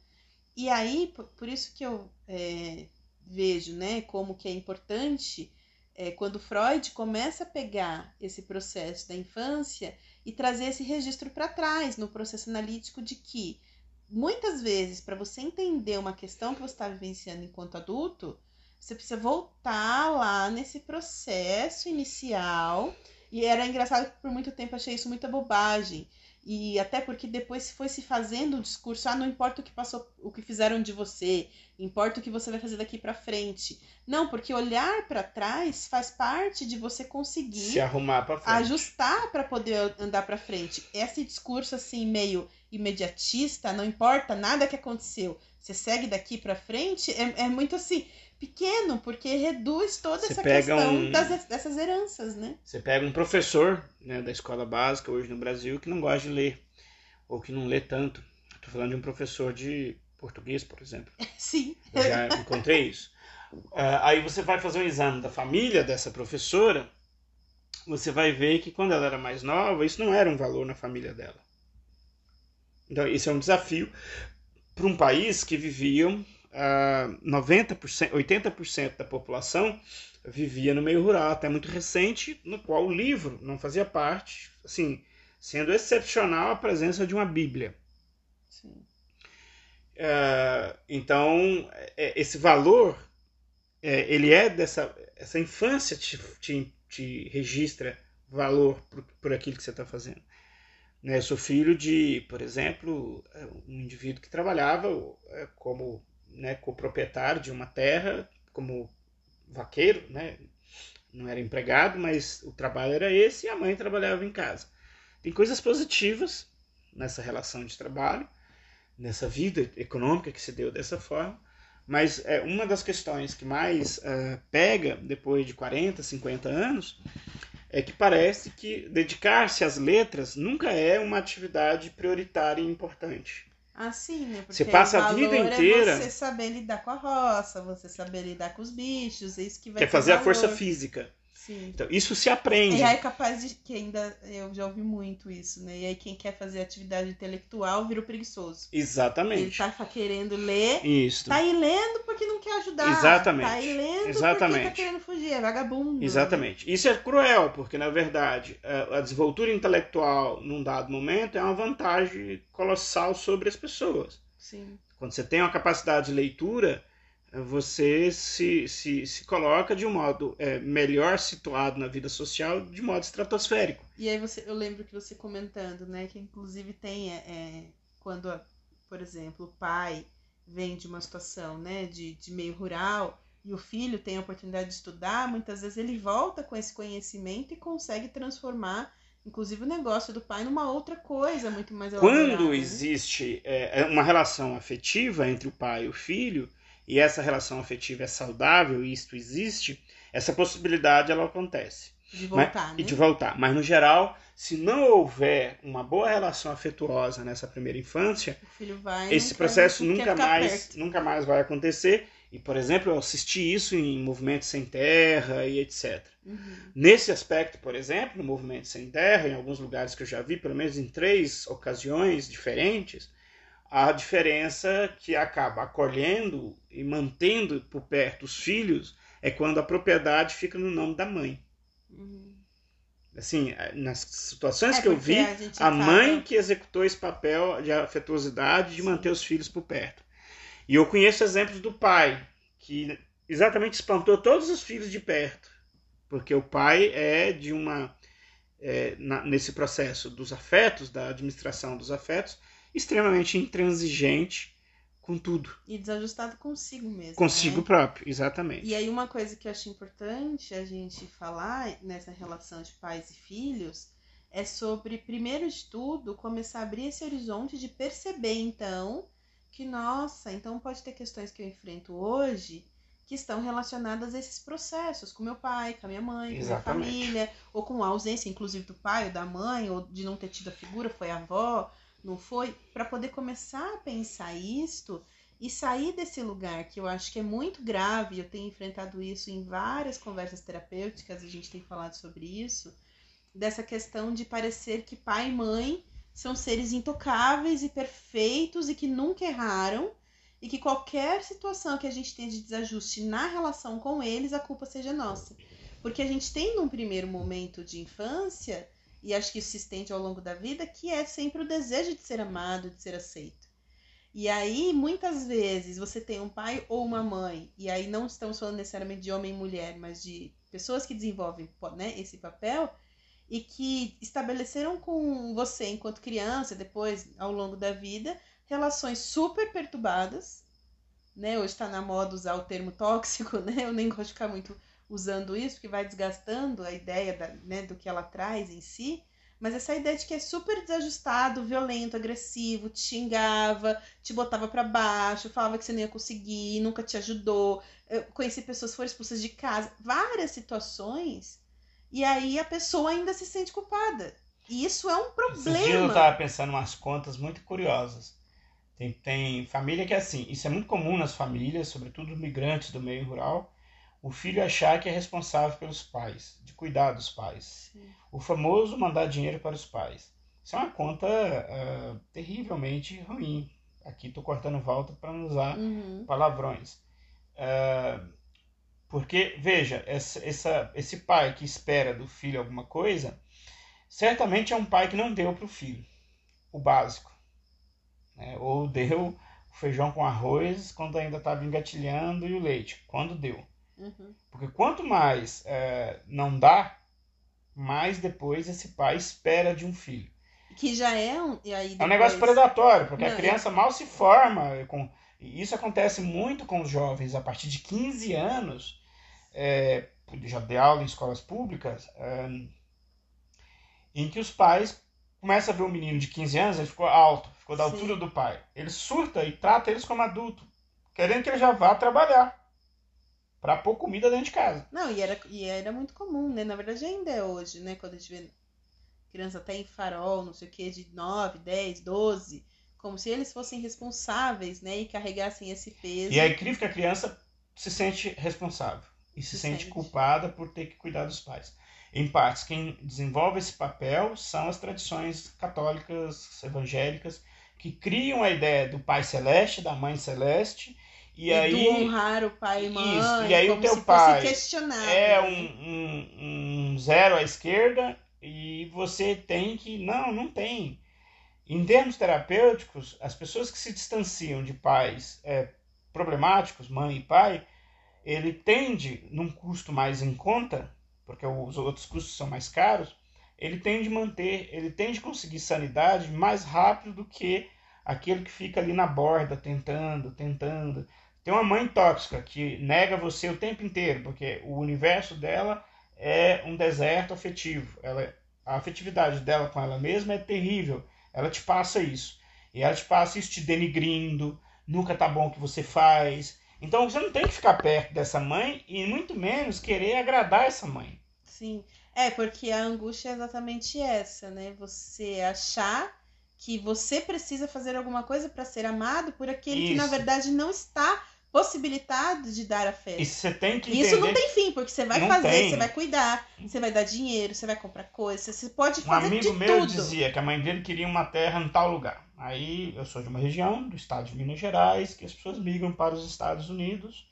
E aí, por isso que eu é, vejo né, como que é importante é, quando Freud começa a pegar esse processo da infância e trazer esse registro para trás no processo analítico de que muitas vezes para você entender uma questão que você está vivenciando enquanto adulto, você precisa voltar lá nesse processo inicial. E era engraçado que por muito tempo achei isso muita bobagem. E até porque depois foi se fazendo o discurso, ah, não importa o que passou, o que fizeram de você, importa o que você vai fazer daqui para frente. Não, porque olhar para trás faz parte de você conseguir se arrumar para frente, ajustar para poder andar para frente. Esse discurso assim meio imediatista, não importa nada que aconteceu, você segue daqui para frente, é, é muito assim pequeno, porque reduz toda Você essa questão um... das, dessas heranças, né? Você pega um professor né, da escola básica hoje no Brasil que não gosta de ler, ou que não lê tanto. Estou falando de um professor de português, por exemplo. [laughs] Sim. Eu já encontrei isso. Uh, aí você vai fazer um exame da família dessa professora, você vai ver que quando ela era mais nova, isso não era um valor na família dela. Então, isso é um desafio para um país que viviam uh, 90%, 80% da população vivia no meio rural, até muito recente, no qual o livro não fazia parte, assim, sendo excepcional a presença de uma Bíblia. Uh, então, é, esse valor, é, ele é dessa. Essa infância te, te, te registra valor por, por aquilo que você está fazendo. Né? Eu sou filho de, por exemplo, um indivíduo que trabalhava é, como né, coproprietário de uma terra, como vaqueiro, né? Não era empregado, mas o trabalho era esse e a mãe trabalhava em casa. Tem coisas positivas nessa relação de trabalho, nessa vida econômica que se deu dessa forma, mas é uma das questões que mais uh, pega depois de 40, 50 anos é que parece que dedicar-se às letras nunca é uma atividade prioritária e importante. Assim, né? Porque você passa a vida inteira. É você saber lidar com a roça, você saber lidar com os bichos, é isso que vai Quer fazer valor. a força física. Sim. Então, isso se aprende. E aí é capaz de que ainda eu já ouvi muito isso, né? E aí quem quer fazer atividade intelectual vira o preguiçoso. Exatamente. Ele tá querendo ler. Isso. Tá aí lendo porque não quer ajudar. Exatamente. Tá aí lendo Exatamente. porque tá querendo fugir, é vagabundo. Exatamente. Isso é cruel, porque na verdade a desenvoltura intelectual num dado momento é uma vantagem colossal sobre as pessoas. Sim. Quando você tem uma capacidade de leitura, você se, se, se coloca de um modo é, melhor situado na vida social, de modo estratosférico. E aí você, eu lembro que você comentando, né, que inclusive tem é, é quando, por exemplo, o pai vem de uma situação, né, de, de meio rural, e o filho tem a oportunidade de estudar, muitas vezes ele volta com esse conhecimento e consegue transformar, inclusive, o negócio do pai numa outra coisa muito mais elaborada. Quando né? existe é, uma relação afetiva entre o pai e o filho, e essa relação afetiva é saudável e isto existe, essa possibilidade ela acontece. De voltar, Mas- né? E de voltar. Mas no geral, se não houver uma boa relação afetuosa nessa primeira infância, esse processo nunca mais, perto. nunca mais vai acontecer. E, por exemplo, eu assisti isso em Movimentos Sem Terra e etc. Uhum. Nesse aspecto, por exemplo, no Movimento Sem Terra, em alguns lugares que eu já vi, pelo menos em três ocasiões diferentes, a diferença que acaba acolhendo e mantendo por perto os filhos é quando a propriedade fica no nome da mãe. Uhum. Assim, nas situações É, que eu vi, a a mãe que executou esse papel de afetuosidade de Sim. manter os filhos por perto. E eu conheço exemplos do pai, que exatamente espantou todos os filhos de perto. Porque o pai é de uma. é, na- nesse processo dos afetos, da administração dos afetos, extremamente intransigente com tudo. E desajustado consigo mesmo. Consigo né? próprio, exatamente. E aí uma coisa que eu acho importante a gente falar nessa relação de pais e filhos é sobre, primeiro de tudo, começar a abrir esse horizonte de perceber, então, que, nossa, então pode ter questões que eu enfrento hoje que estão relacionadas a esses processos, com meu pai, com a minha mãe, com a minha família, ou com a ausência, inclusive, do pai ou da mãe, ou de não ter tido a figura, foi a avó, não foi, para poder começar a pensar isto e sair desse lugar que eu acho que é muito grave, eu tenho enfrentado isso em várias conversas terapêuticas, a gente tem falado sobre isso, dessa questão de parecer que pai e mãe são seres intocáveis e perfeitos e que nunca erraram e que qualquer situação que a gente tenha de desajuste na relação com eles, a culpa seja nossa. Porque a gente tem num primeiro momento de infância, e acho que isso se estende ao longo da vida, que é sempre o desejo de ser amado, de ser aceito. E aí, muitas vezes, você tem um pai ou uma mãe, e aí não estamos falando necessariamente de homem e mulher, mas de pessoas que desenvolvem né, esse papel, e que estabeleceram com você, enquanto criança, depois, ao longo da vida, relações super perturbadas, né? Hoje está na moda usar o termo tóxico, [laughs] né? Eu nem gosto de ficar muito usando isso, porque vai desgastando a ideia da, né, do que ela traz em si. Mas essa ideia de que é super desajustado, violento, agressivo, te xingava, te botava para baixo, falava que você não ia conseguir, nunca te ajudou. Eu conheci pessoas que foram expulsas de casa, várias situações, e aí a pessoa ainda se sente culpada. E isso é um Esses dias eu problema. estava pensando umas contas muito curiosas. Tem, tem família que é assim, isso é muito comum nas famílias, sobretudo migrantes do meio rural, o filho achar que é responsável pelos pais, de cuidar dos pais. Sim. O famoso mandar dinheiro para os pais. Isso é uma conta ah, terrivelmente ruim. Aqui estou cortando volta para não usar Uhum. palavrões. Ah, porque, veja, essa, essa- esse pai que espera do filho alguma coisa, certamente é um pai que não deu para o filho o básico. né? Ou deu o feijão com arroz quando ainda estava engatilhando e o leite, quando deu. Uhum. Porque quanto mais eh, não dá, mais depois esse pai espera de um filho. Que já é um. Aí É um negócio depois- predatório, porque Não, a criança mal se forma. Com... E isso acontece muito com os jovens a partir de 15 anos. É, já dei aula em escolas públicas, é, em que os pais começam a ver um menino de 15 anos, ele ficou alto, ficou da Sim. altura do pai. Ele surta e trata eles como adulto, querendo que ele já vá trabalhar para pôr comida dentro de casa. Não, e era, e era muito comum, né? Na verdade ainda é hoje, né? Quando a gente vê criança até em farol, não sei o que, de 9, 10, 12, como se eles fossem responsáveis, né? E carregassem esse peso. E é incrível que a criança se sente responsável e se, Se sente, sente. culpada por ter que cuidar dos pais. Em partes, quem desenvolve esse papel são as tradições católicas, evangélicas, que criam a ideia do pai celeste, da mãe celeste, e, E aí honrar o pai e mãe, Isso, e aí o teu pai é né? um, um, um zero à esquerda e você tem que. Não, não tem. Em termos terapêuticos, as pessoas que se distanciam de pais é, problemáticos, mãe e pai, ele tende, num custo mais em conta, porque os outros custos são mais caros, ele tende a manter, ele tende a conseguir sanidade mais rápido do que aquele que fica ali na borda, tentando, tentando, Tem uma mãe tóxica que nega você o tempo inteiro, porque o universo dela é um deserto afetivo. Ela, a afetividade dela com ela mesma é terrível. Ela te passa isso. E ela te passa isso te denigrindo, nunca tá bom o que você faz. Então você não tem que ficar perto dessa mãe e muito menos querer agradar essa mãe. Sim. É, porque a angústia é exatamente essa, né? Você achar que você precisa fazer alguma coisa para ser amado por aquele Isso. que na verdade não está possibilitado de dar afeto. E você tem que Isso não tem fim, porque você vai não fazer, tem. você vai cuidar, você vai dar dinheiro, você vai comprar coisas, você pode fazer Um amigo de meu tudo. dizia que a mãe dele queria uma terra em tal lugar. Aí eu sou de uma região do estado de Minas Gerais que as pessoas migram para os Estados Unidos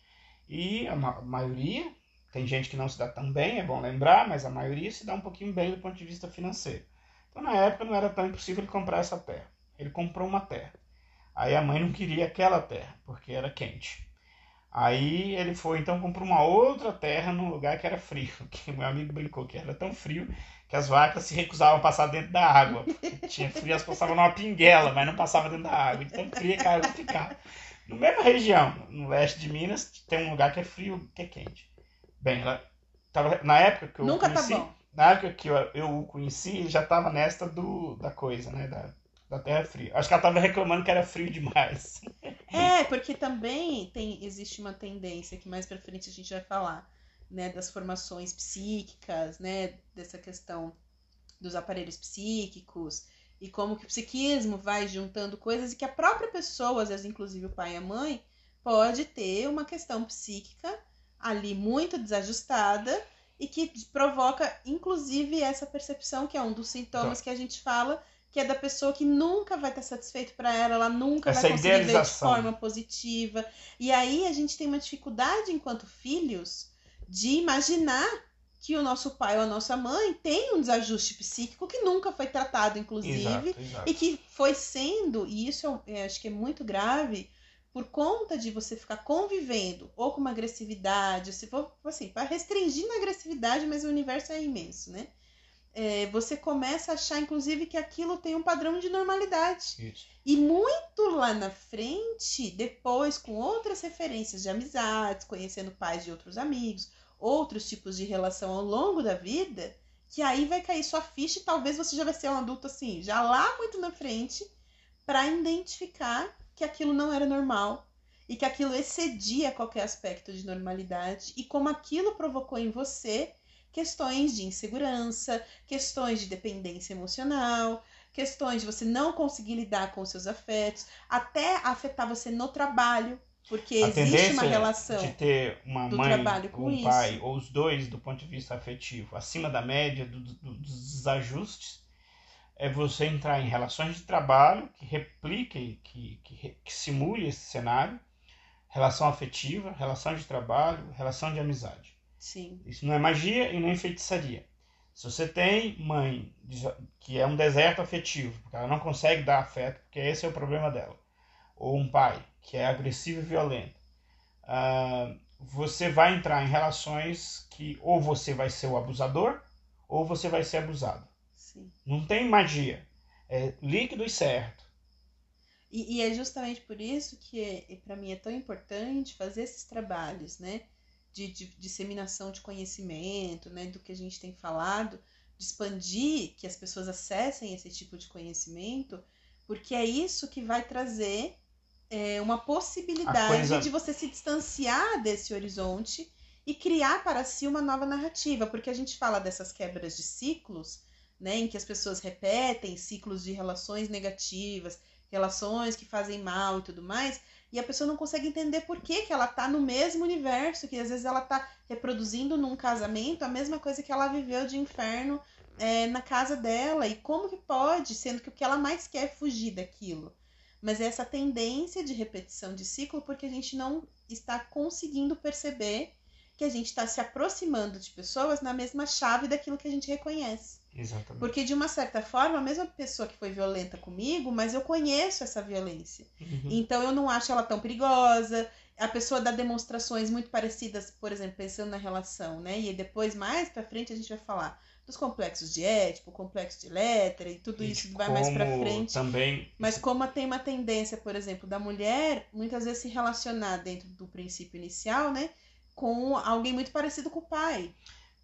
e a ma maioria, tem gente que não se dá tão bem, é bom lembrar, mas a maioria se dá um pouquinho bem do ponto de vista financeiro. Então na época não era tão impossível ele comprar essa terra. Ele comprou uma terra. Aí a mãe não queria aquela terra, porque era quente. Aí ele foi, então comprou uma outra terra num lugar que era frio. [laughs] Que meu amigo brincou que era tão frio que as vacas se recusavam a passar dentro da água. Tinha frio, elas passavam numa pinguela, mas não passavam dentro da água. Então queria que a água ficasse. Na mesma região, no leste de Minas, tem um lugar que é frio, que é quente. Bem, ela tava, na época que eu Nunca tá conheci, tá bom. na época que eu, eu o conheci, ele já estava nesta do, da coisa, né, da, da terra fria. Acho que ela estava reclamando que era frio demais. [laughs] É, porque também tem, existe uma tendência que mais pra frente a gente vai falar, né, das formações psíquicas, né, dessa questão dos aparelhos psíquicos e como que o psiquismo vai juntando coisas e que a própria pessoa, às vezes inclusive o pai e a mãe, pode ter uma questão psíquica ali muito desajustada e que provoca inclusive essa percepção que é um dos sintomas Então. que a gente fala que é da pessoa que nunca vai estar satisfeito para ela, ela nunca Essa vai conseguir ver de forma positiva. E aí a gente tem uma dificuldade enquanto filhos de imaginar que o nosso pai ou a nossa mãe tem um desajuste psíquico que nunca foi tratado, inclusive, Exato, exato. e que foi sendo, e isso eu, eu acho que é muito grave, por conta de você ficar convivendo ou com uma agressividade, se for assim, para restringir na agressividade, mas o universo é imenso, né? É, você começa a achar, inclusive, que aquilo tem um padrão de normalidade. Isso. E muito lá na frente, depois, com outras referências de amizades, conhecendo pais de outros amigos, outros tipos de relação ao longo da vida, que aí vai cair sua ficha e talvez você já vai ser um adulto assim, já lá muito na frente, para identificar que aquilo não era normal e que aquilo excedia qualquer aspecto de normalidade e como aquilo provocou em você questões de insegurança, questões de dependência emocional, questões de você não conseguir lidar com os seus afetos, até afetar você no trabalho, porque A existe uma relação. de ter uma do mãe trabalho com um isso. pai, ou os dois do ponto de vista afetivo, acima da média do- do- dos desajustes, é você entrar em relações de trabalho que repliquem, que, que, que simule esse cenário, relação afetiva, relação de trabalho, relação de amizade. Sim, Isso não é magia e nem feitiçaria. Se você tem mãe que é um deserto afetivo, porque ela não consegue dar afeto, porque esse é o problema dela, ou um pai que é agressivo e violento, ah, você vai entrar em relações que ou você vai ser o abusador ou você vai ser abusado. sim. Não tem magia. É líquido e certo. E, e é justamente por isso que para mim é tão importante fazer esses trabalhos, né? De, de disseminação de conhecimento, né? Do que a gente tem falado, de expandir, que as pessoas acessem esse tipo de conhecimento, porque é isso que vai trazer é, uma possibilidade coisa- de você se distanciar desse horizonte e criar para si uma nova narrativa, porque a gente fala dessas quebras de ciclos, né, em que as pessoas repetem ciclos de relações negativas, relações que fazem mal e tudo mais, e a pessoa não consegue entender por que, que ela tá no mesmo universo, que às vezes ela tá reproduzindo num casamento a mesma coisa que ela viveu de inferno é, na casa dela, e como que pode, sendo que o que ela mais quer é fugir daquilo. Mas é essa tendência de repetição de ciclo porque a gente não está conseguindo perceber que a gente está se aproximando de pessoas na mesma chave daquilo que a gente reconhece. Exatamente. Porque, de uma certa forma, a mesma pessoa que foi violenta comigo, mas eu conheço essa violência. Uhum. Então, eu não acho ela tão perigosa. A pessoa dá demonstrações muito parecidas, por exemplo, pensando na relação, né? E depois, mais pra frente, a gente vai falar. dos complexos de Édipo, complexo de Letra e tudo E isso vai mais para frente. Também Mas como tem uma tendência, por exemplo, da mulher muitas vezes se relacionar dentro do princípio inicial, né, com alguém muito parecido com o pai.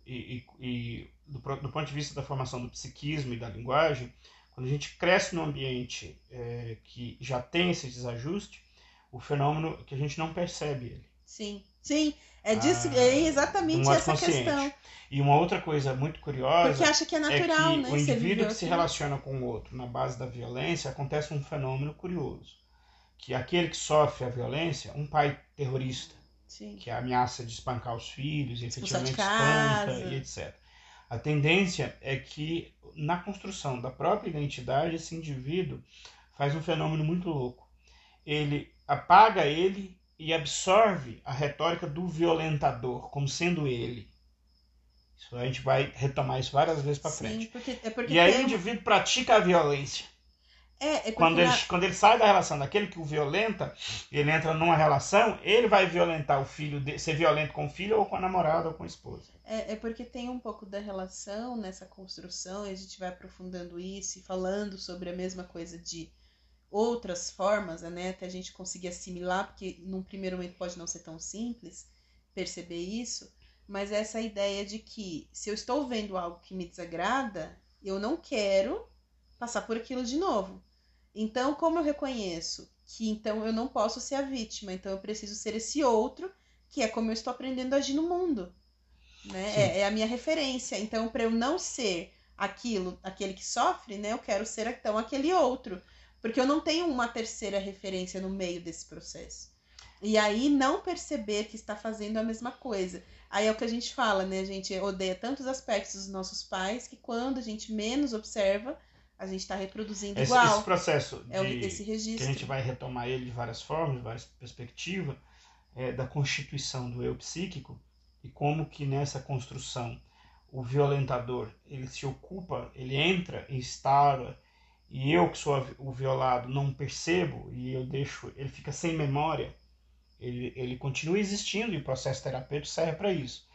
E, e- e do, do ponto de vista da formação do psiquismo e da linguagem, quando a gente cresce num ambiente é, que já tem esse desajuste, o fenômeno que a gente não percebe ele. Sim, sim, é disso, Ah, é exatamente essa consciente. questão. E uma outra coisa muito curiosa Porque acha que é é natural, que né? o indivíduo que se aquilo. relaciona com o outro na base da violência acontece um fenômeno curioso, que aquele que sofre a violência, um pai terrorista, Sim. que ameaça de espancar os filhos, e efetivamente espanta casa. e etc. A tendência é que na construção da própria identidade esse indivíduo faz um fenômeno muito louco. Ele apaga ele e absorve a retórica do violentador como sendo ele. Isso a gente vai retomar isso várias vezes para frente. porque, é porque E aí o indivíduo pratica a violência. É, é Quando ele, quando ele sai da relação daquele que o violenta, ele entra numa relação, ele vai violentar o filho, de, ser violento com o filho ou com a namorada ou com a esposa. É, é porque tem um pouco da relação nessa construção, e a gente vai aprofundando isso e falando sobre a mesma coisa de outras formas, né? Até a gente conseguir assimilar, porque num primeiro momento pode não ser tão simples perceber isso, mas essa ideia de que se eu estou vendo algo que me desagrada, eu não quero passar por aquilo de novo. Então, como eu reconheço que então eu não posso ser a vítima, então eu preciso ser esse outro, que é como eu estou aprendendo a agir no mundo né? É, é a minha referência. Então, para eu não ser aquilo, aquele que sofre, né? Eu quero ser então aquele outro, porque eu não tenho uma terceira referência no meio desse processo. E aí não perceber que está fazendo a mesma coisa. Aí é o que a gente fala, né? A gente odeia tantos aspectos dos nossos pais que quando a gente menos observa, a gente está reproduzindo Esse, igual. esse processo é o- de, esse que registro. a gente vai retomar ele de várias formas, de várias perspectivas, é, da constituição do eu psíquico e como que nessa construção o violentador ele se ocupa, ele entra, instaura e eu que sou o violado não percebo e eu deixo, ele fica sem memória, ele, ele continua existindo e o processo terapêutico serve para isso.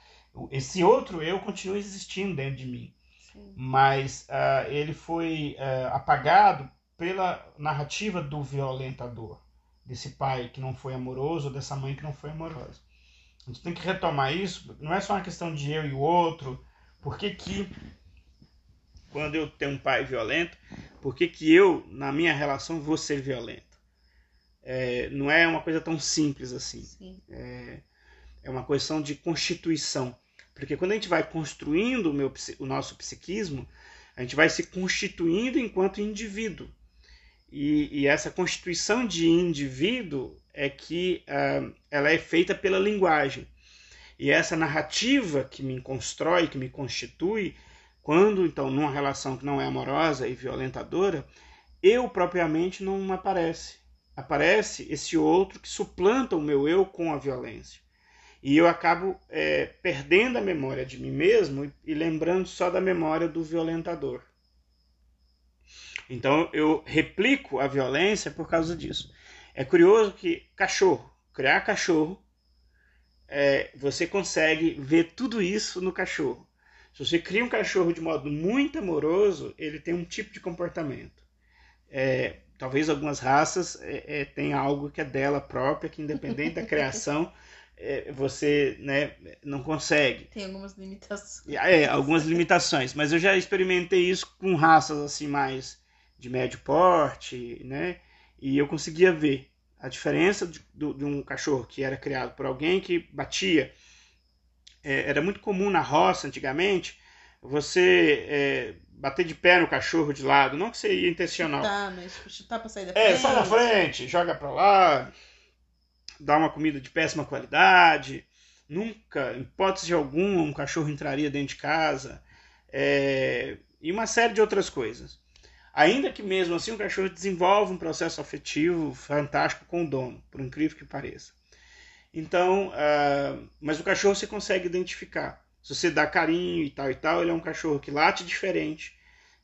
Esse outro eu continua existindo dentro de mim Sim. mas ah, ele foi ah, apagado pela narrativa do violentador, desse pai que não foi amoroso, dessa mãe que não foi amorosa. A gente tem que retomar isso, não é só uma questão de eu e o outro, por que que quando eu tenho um pai violento, por que que eu, na minha relação, vou ser violento? É, não é uma coisa tão simples assim Sim. é uma questão de constituição. Porque quando a gente vai construindo o, meu, o nosso psiquismo, a gente vai se constituindo enquanto indivíduo. E, e essa constituição de indivíduo é que ah, ela é feita pela linguagem. E essa narrativa que me constrói, que me constitui, quando então numa relação que não é amorosa e violentadora, eu propriamente não aparece. Aparece esse outro que suplanta o meu eu com a violência. E eu acabo é, perdendo a memória de mim mesmo e, lembrando só da memória do violentador. Então eu replico a violência por causa disso. É curioso que cachorro, criar cachorro, é, você consegue ver tudo isso no cachorro. Se você cria um cachorro de modo muito amoroso, ele tem um tipo de comportamento. É, talvez algumas raças é, é, tenham algo que é dela própria, que independente da [laughs] criação, é, você né, não consegue. Tem algumas limitações. É, algumas limitações, mas eu já experimentei isso com raças assim mais de médio porte, né? E eu conseguia ver a diferença de, do- de um cachorro que era criado por alguém que batia. É, era muito comum na roça antigamente você é, bater de pé no cachorro de lado, não que seria intencional. Tá, mas chutar pra sair da É, frente. sai da frente, joga pra lá, dá uma comida de péssima qualidade. Nunca, em hipótese alguma, um cachorro entraria dentro de casa. É, e uma série de outras coisas. Ainda que mesmo assim o cachorro desenvolve um processo afetivo fantástico com o dono, por incrível que pareça. Então, ah, mas o cachorro você consegue identificar. Se você dá carinho e tal e tal, ele é um cachorro que late diferente,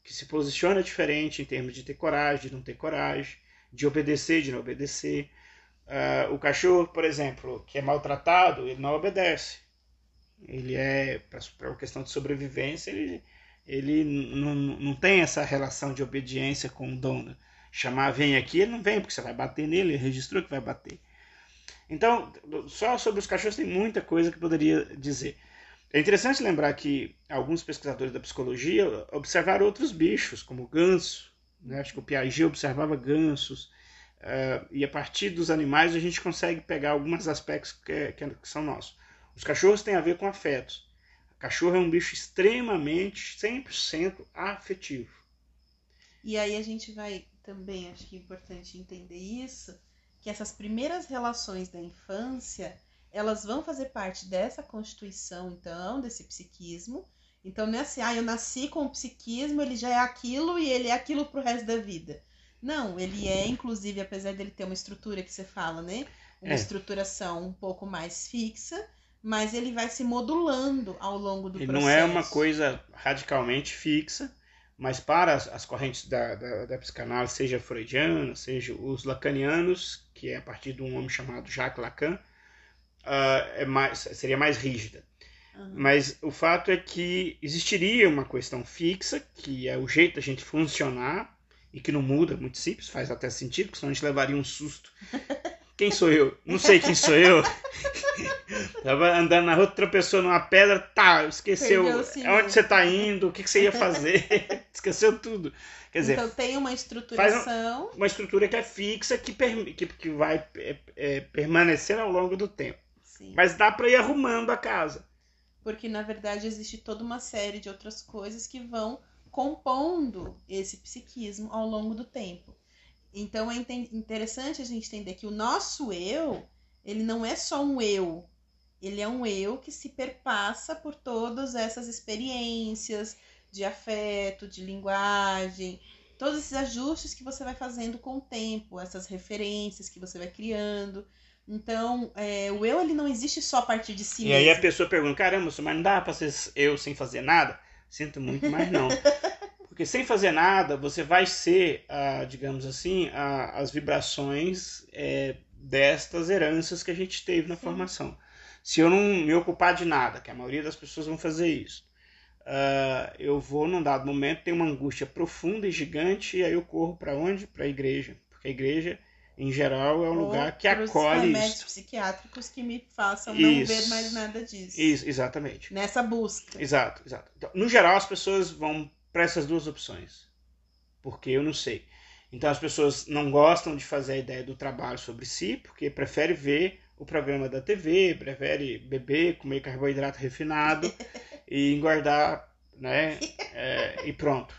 que se posiciona diferente em termos de ter coragem, de não ter coragem, de obedecer, de não obedecer. Ah, o cachorro, por exemplo, que é maltratado, ele não obedece. Ele é, para uma questão de sobrevivência, ele ele não, não tem essa relação de obediência com o dono. Chamar vem aqui, ele não vem, porque você vai bater nele, ele registrou que vai bater. Então, só sobre os cachorros tem muita coisa que poderia dizer. É interessante lembrar que alguns pesquisadores da psicologia observaram outros bichos, como ganso. Né? Acho que o Piaget observava gansos. Uh, e a partir dos animais a gente consegue pegar alguns aspectos que, que, são nossos. Os cachorros têm a ver com afetos. O cachorro é um bicho extremamente, 100% afetivo. E aí a gente vai também, acho que é importante entender isso, que essas primeiras relações da infância, elas vão fazer parte dessa constituição, então, desse psiquismo. Então não é assim, ah, eu nasci com o psiquismo, ele já é aquilo e ele é aquilo pro resto da vida. Não, ele é, inclusive, apesar dele ter uma estrutura que você fala, né? Uma é. estruturação um pouco mais fixa, mas ele vai se modulando ao longo do ele processo. Não é uma coisa radicalmente fixa, mas para as, as correntes da, da, da, psicanálise, seja freudiana, seja os lacanianos, que é a partir de um homem chamado Jacques Lacan, uh, é mais, seria mais rígida. Uhum. Mas o fato é que existiria uma questão fixa, que é o jeito da gente funcionar, e que não muda, muito simples, faz até sentido, porque senão a gente levaria um susto Quem sou eu? Não sei quem sou eu. [laughs] Tava andando na rua, tropeçou numa pedra, tá, esqueceu onde você tá indo, o que, que você ia fazer, [laughs] esqueceu tudo. Quer dizer, então tem uma estruturação. Uma, uma estrutura que é fixa, que, que, que vai é, é, permanecer ao longo do tempo. Sim. Mas dá para ir arrumando a casa. Porque na verdade existe toda uma série de outras coisas que vão compondo esse psiquismo ao longo do tempo. Então é interessante a gente entender que o nosso eu, ele não é só um eu, ele é um eu que se perpassa por todas essas experiências de afeto, de linguagem, todos esses ajustes que você vai fazendo com o tempo, essas referências que você vai criando. Então, é, o eu ele não existe só a partir de si e mesmo. aí a pessoa pergunta: caramba, mas não dá para ser eu sem fazer nada? Sinto muito, mas não. Porque sem fazer nada, você vai ser, ah, digamos assim, ah, as vibrações é, destas heranças que a gente teve na Sim. formação. Se eu não me ocupar de nada, que a maioria das pessoas vão fazer isso, uh, eu vou, num dado momento, ter uma angústia profunda e gigante, e aí eu corro para onde? Para a igreja. Porque a igreja, em geral, é um Ou lugar que acolhe remédios isso. psiquiátricos que me façam isso. não ver mais nada disso. Isso, exatamente. Nessa busca. Exato, exato. Então, no geral, as pessoas vão para essas duas opções. Porque eu não sei. Então as pessoas não gostam de fazer a ideia do trabalho sobre si, porque prefere ver o programa da TV, prefere beber, comer carboidrato refinado [laughs] e engordar, né? É, e pronto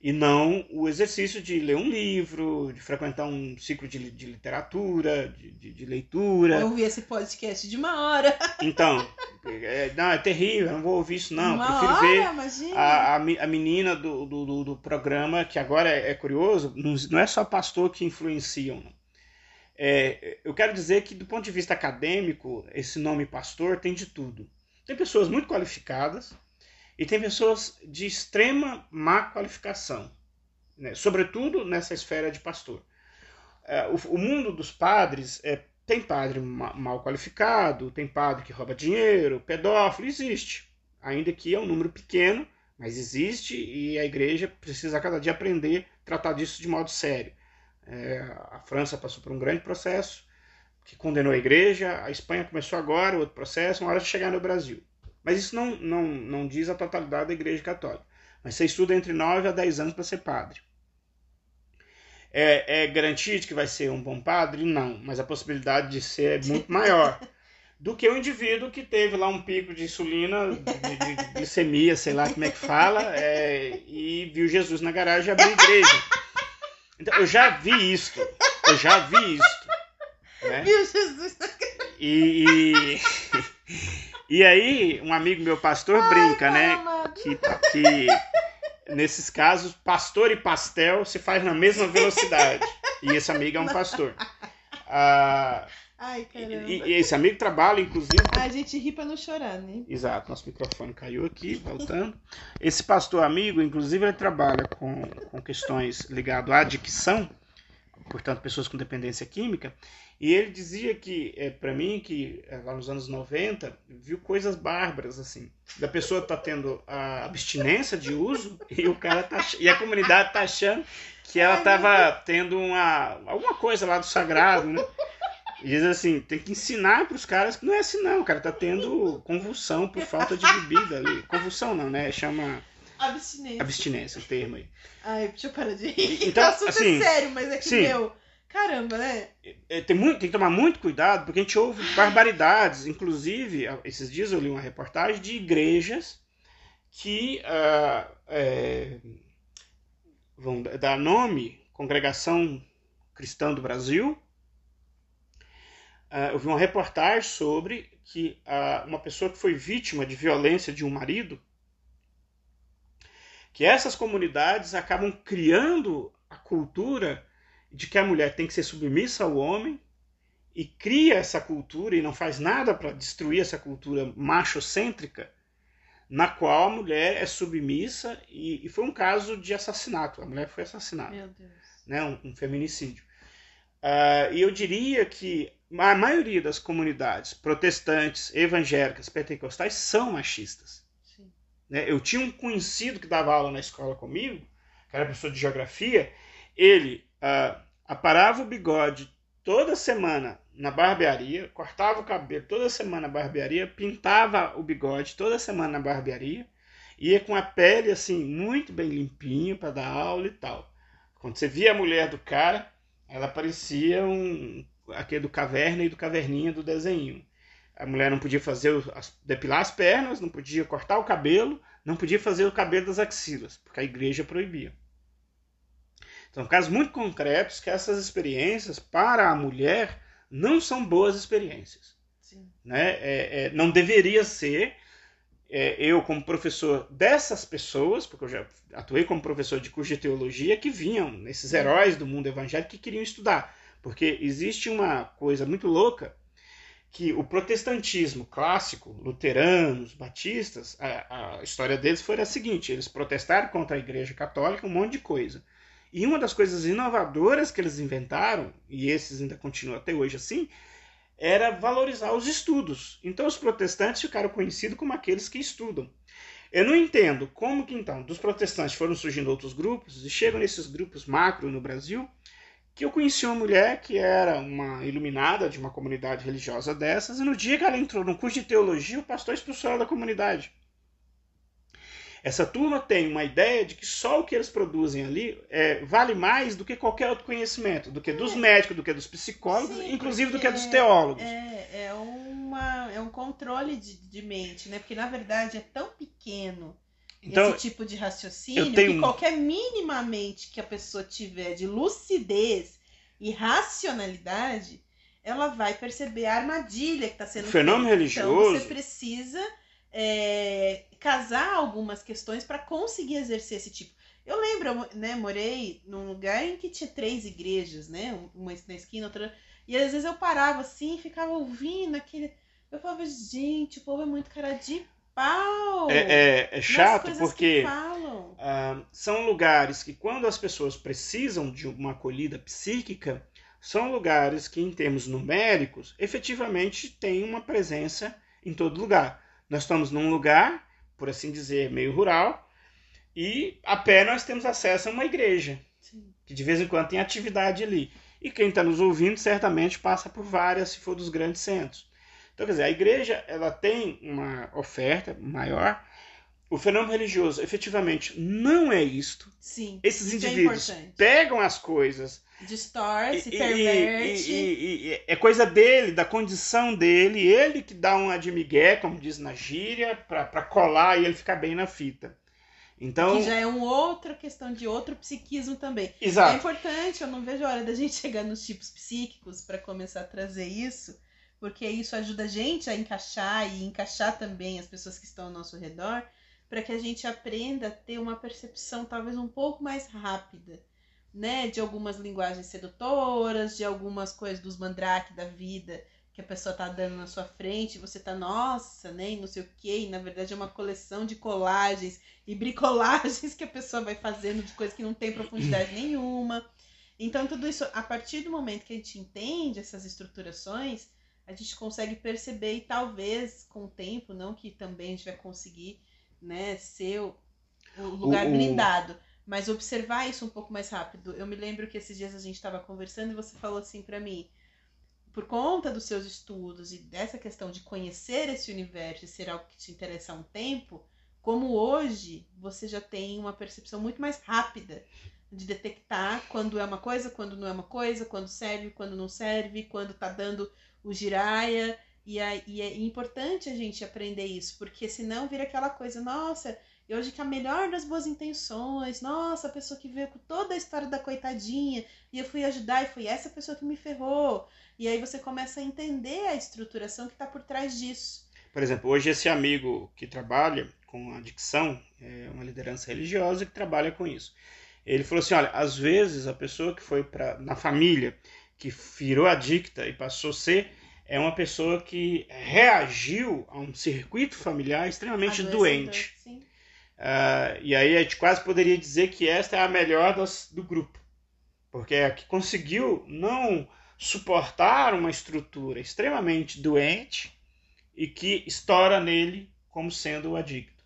e não o exercício de ler um livro, de frequentar um ciclo de, de literatura, de, de, de leitura. Eu ouvi esse podcast de uma hora. [laughs] Então, é, não, é terrível, não vou ouvir isso não. Uma Prefiro hora, ver imagina. a, a, menina do, do, do, programa, que agora é, é curioso, não, é só pastor que influenciam. É, eu quero dizer que, do ponto de vista acadêmico, esse nome pastor tem de tudo. Tem pessoas muito qualificadas, e tem pessoas de extrema má qualificação, né? sobretudo nessa esfera de pastor. É, o, mundo dos padres é, tem padre mal qualificado, tem padre que rouba dinheiro, pedófilo, existe. Ainda que é um número pequeno, mas existe e a igreja precisa cada dia aprender a tratar disso de modo sério. É, a França passou por um grande processo que condenou a igreja, a Espanha começou agora outro processo, uma hora de chegar no Brasil. Mas isso não, não, não diz a totalidade da Igreja Católica. Mas você estuda entre 9 a 10 anos para ser padre. É, é garantia de que vai ser um bom padre? Não, mas a possibilidade de ser é muito maior [laughs] do que o indivíduo que teve lá um pico de insulina, de, de, de glicemia, sei lá como é que fala, é, e viu Jesus na garagem e abriu igreja. Então, eu já vi isso. Eu já vi isso. Né? Viu Jesus na garagem. E, e, [laughs] e aí, um amigo meu pastor Ai, brinca, né? Que, que nesses casos, pastor e pastel se faz na mesma velocidade. E esse amigo é um pastor. Ah, Ai, caramba. E, e, esse amigo trabalha, inclusive. a gente ri pra não chorar, né? Exato, nosso microfone caiu aqui, voltando. Esse pastor amigo, inclusive, ele trabalha com, com questões ligadas à dicção portanto, pessoas com dependência química, e ele dizia que, é, para mim, que é, lá nos anos 90, viu coisas bárbaras, assim. Da pessoa tá tendo a abstinência de uso [laughs] e o cara tá, e a comunidade tá achando que ela tava tendo uma, alguma coisa lá do sagrado, né? E diz assim, tem que ensinar para os caras que não é assim não, o cara tá tendo convulsão por falta de bebida ali. Convulsão não, né? Chama Abstinência. Abstinência, o termo aí. Ai, deixa eu parar de rir. Então, super assim, sério, mas é que, sim. meu, caramba, né? É, tem, muito, tem que tomar muito cuidado, porque a gente ouve barbaridades. Inclusive, esses dias eu li uma reportagem de igrejas que ah, é, vão dar nome Congregação Cristã do Brasil. Ah, eu vi uma reportagem sobre que ah, uma pessoa que foi vítima de violência de um marido, que essas comunidades acabam criando a cultura de que a mulher tem que ser submissa ao homem e cria essa cultura e não faz nada para destruir essa cultura machocêntrica na qual a mulher é submissa e, e foi um caso de assassinato. A mulher foi assassinada Meu Deus. né, um, um feminicídio. Ah, e eu diria que a maioria das comunidades protestantes, evangélicas, pentecostais são machistas. Sim. né? Eu tinha um conhecido que dava aula na escola comigo, que era professor de geografia, ele ah, aparava o bigode toda semana na barbearia, cortava o cabelo toda semana na barbearia, pintava o bigode toda semana na barbearia, ia com a pele assim muito bem limpinha para dar aula e tal. Quando você via a mulher do cara, ela parecia um aquele do caverna e do caverninha do desenho. A mulher não podia fazer as- depilar as pernas, não podia cortar o cabelo, não podia fazer o cabelo das axilas, porque a igreja proibia. São casos muito concretos que essas experiências para a mulher não são boas experiências Sim. né? É, é, não deveria ser é, eu como professor dessas pessoas, porque eu já atuei como professor de curso de teologia, que vinham, esses heróis do mundo evangélico que queriam estudar. Porque existe uma coisa muito louca que o protestantismo clássico, luteranos, batistas, a, a história deles foi a seguinte: eles protestaram contra a Igreja Católica um monte de coisa. E uma das coisas inovadoras que eles inventaram, e esses ainda continuam até hoje assim, era valorizar os estudos. Então os protestantes ficaram conhecidos como aqueles que estudam. Eu não entendo como que então dos protestantes foram surgindo outros grupos e chegam nesses grupos macro no Brasil, que eu conheci uma mulher que era uma iluminada de uma comunidade religiosa dessas e no dia que ela entrou no curso de teologia, o pastor expulsou ela da comunidade. Essa turma tem uma ideia de que só o que eles produzem ali é, vale mais do que qualquer outro conhecimento, do que dos médicos, do que dos psicólogos, Sim, inclusive do que dos teólogos. É, é, uma, é um controle de, de mente, né? Porque na verdade é tão pequeno Então, esse tipo de raciocínio tenho que qualquer minimamente que a pessoa tiver de lucidez e racionalidade, ela vai perceber a armadilha que está sendo O fenômeno feita. religioso- Então você precisa é, casar algumas questões para conseguir exercer esse tipo. Eu lembro, eu, né, morei num lugar em que tinha três igrejas, né? Uma na esquina, outra. E às vezes eu parava assim ficava ouvindo aquele. Eu falava, gente, o povo é muito cara de pau. é, é- é chato porque ah, são lugares que, quando as pessoas precisam de uma acolhida psíquica, são lugares que, em termos numéricos, efetivamente têm uma presença em todo lugar. Nós estamos num lugar, por assim dizer, meio rural, e a pé nós temos acesso a uma igreja, Sim. que de vez em quando tem atividade ali. E quem está nos ouvindo certamente passa por várias, se for dos grandes centros. Então, quer dizer, a igreja ela tem uma oferta maior. O fenômeno religioso, efetivamente, não é isto. Sim. Esses isso indivíduos É pegam as coisas Distorce, e, perverte. e- e- é coisa dele, da condição dele, ele que dá uma de migué, como diz na gíria, para colar e ele ficar bem na fita. Então, Que já é uma outra questão de outro psiquismo também. É exato. importante, eu não vejo a hora da gente [laughs] chegar nos tipos psíquicos para começar a trazer isso, porque isso ajuda a gente a encaixar e encaixar também as pessoas que estão ao nosso redor, para que a gente aprenda a ter uma percepção talvez um pouco mais rápida, né, de algumas linguagens sedutoras, de algumas coisas dos mandrake da vida que a pessoa tá dando na sua frente, você tá, nossa, né, não sei o quê, e na verdade é uma coleção de colagens e bricolagens que a pessoa vai fazendo de coisas que não tem profundidade nenhuma. Então, tudo isso, a partir do momento que a gente entende essas estruturações, a gente consegue perceber e talvez com o tempo, não que também a gente vai conseguir né, ser o, lugar O- o- blindado, mas observar isso um pouco mais rápido. Eu me lembro que esses dias a gente estava conversando e você falou assim para mim, por conta dos seus estudos e dessa questão de conhecer esse universo e ser algo que te interessa há um tempo, como hoje você já tem uma percepção muito mais rápida de detectar quando é uma coisa, quando não é uma coisa, quando serve, quando não serve, quando tá dando o giraia. E, aí, e é importante a gente aprender isso, porque senão vira aquela coisa, nossa, e hoje que a melhor das boas intenções, nossa, a pessoa que veio com toda a história da coitadinha, e eu fui ajudar e foi essa pessoa que me ferrou. E aí você começa a entender a estruturação que tá por trás disso. Por exemplo, hoje esse amigo que trabalha com adicção, é uma liderança religiosa que trabalha com isso. Ele falou assim, olha, às vezes a pessoa que foi para na família, que virou adicta e passou a ser, é uma pessoa que reagiu a um circuito familiar extremamente Adoecedor, doente. Ah, e aí a gente quase poderia dizer que esta é a melhor das, do grupo. Porque é a que conseguiu não suportar uma estrutura extremamente doente e que estoura nele como sendo o adicto.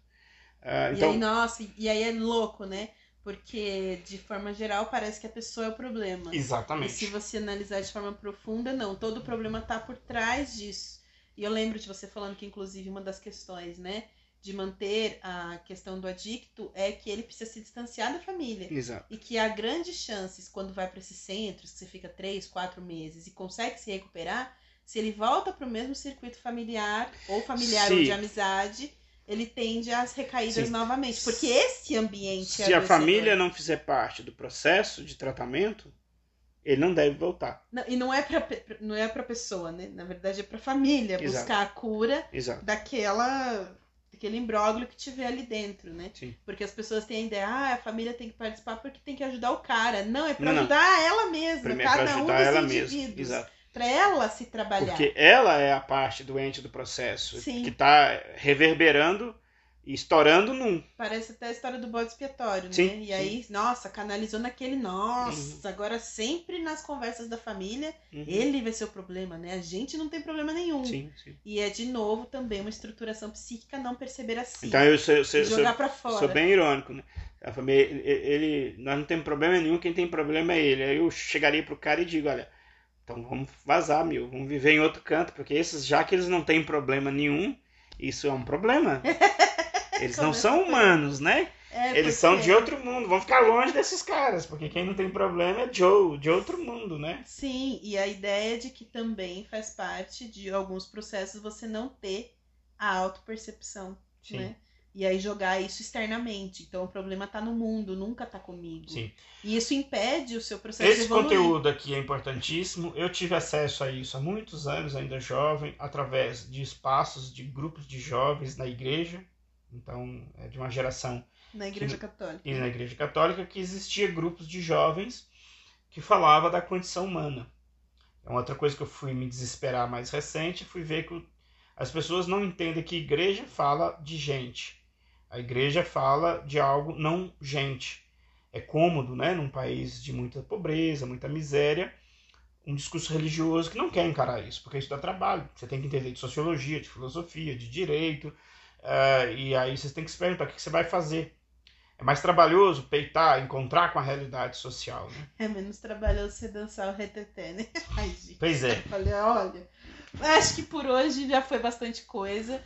E então, aí, nossa, e aí é louco, né? Porque, de forma geral, parece que a pessoa é o problema. E se exatamente. você analisar de forma profunda, não. Todo o problema tá por trás disso. E eu lembro de você falando que, inclusive, uma das questões, né? De manter a questão do adicto é que ele precisa se distanciar da família. Exato. E que há grandes chances, quando vai para esses centros, que você fica três, quatro meses e consegue se recuperar, se ele volta para o mesmo circuito familiar, ou familiar Se- ou de amizade, ele tende às recaídas Sim. novamente. Porque esse ambiente. Se a família não fizer parte do processo de tratamento, ele não deve voltar. Não, e não é pe- não é pra pessoa, né? Na verdade é pra família Exato. buscar a cura Exato. daquela daquele imbróglio que tiver ali dentro, né? Sim. Porque as pessoas têm a ideia, ah, a família tem que participar porque tem que ajudar o cara. Não, é não. ajudar ela mesma, Primeiro, para cada um dos ela mesma. indivíduos. Exato. Pra ela se trabalhar. Porque ela é a parte doente do processo Sim. que está reverberando e estourando num. Parece até a história do bode expiatório, né? Sim, E aí, nossa, canalizou naquele, nossa, Uhum. agora sempre nas conversas da família, Uhum. ele vai ser o problema, né? A gente não tem problema nenhum. Sim, sim. E é de novo também uma estruturação psíquica não perceber assim. Então eu sou, eu sou- jogar pra fora. sou bem irônico, né? A família, ele, ele- nós não temos problema nenhum, quem tem problema é ele. Aí eu chegaria pro cara e digo, olha, então vamos vazar, meu, vamos viver em outro canto, porque esses, já que eles não têm problema nenhum, isso é um problema. [laughs] Eles não são por- humanos, né? É, Eles são de outro mundo, vamos ficar longe desses caras, porque quem não tem problema é Joe, de outro mundo, né? Sim, e a ideia de que também faz parte de alguns processos você não ter a autopercepção, Sim. né? E aí jogar isso externamente. Então o problema tá no mundo, nunca tá comigo. Sim. E isso impede o seu processo de Esse evoluir. conteúdo aqui é importantíssimo. Eu tive acesso a isso há muitos anos, ainda jovem, através de espaços de grupos de jovens na igreja. Então, é de uma geração Na igreja católica. e na igreja católica que existia grupos de jovens que falava da condição humana. É outra coisa que eu fui me desesperar mais recente, fui ver que as pessoas não entendem que igreja fala de gente. A igreja fala de algo não gente. É cômodo, né, num país de muita pobreza, muita miséria, um discurso religioso que não quer encarar isso, porque isso dá trabalho. Você tem que entender de sociologia, de filosofia, de direito, eh, e aí vocês têm que se perguntar o que que você vai fazer. É mais trabalhoso peitar, encontrar com a realidade social, né? É menos trabalhoso você dançar o reteté, né? [laughs] Ai, gente. Pois é. Eu Falei, olha, acho que por hoje já foi bastante coisa.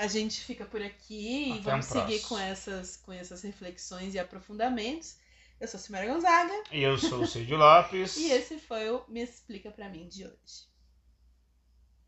A gente fica por aqui e Até vamos um seguir com essas, com essas reflexões e aprofundamentos. Eu sou Simara Gonzaga E eu sou o Cid Lopes. [laughs] e esse foi o Me Explica Pra Mim de hoje.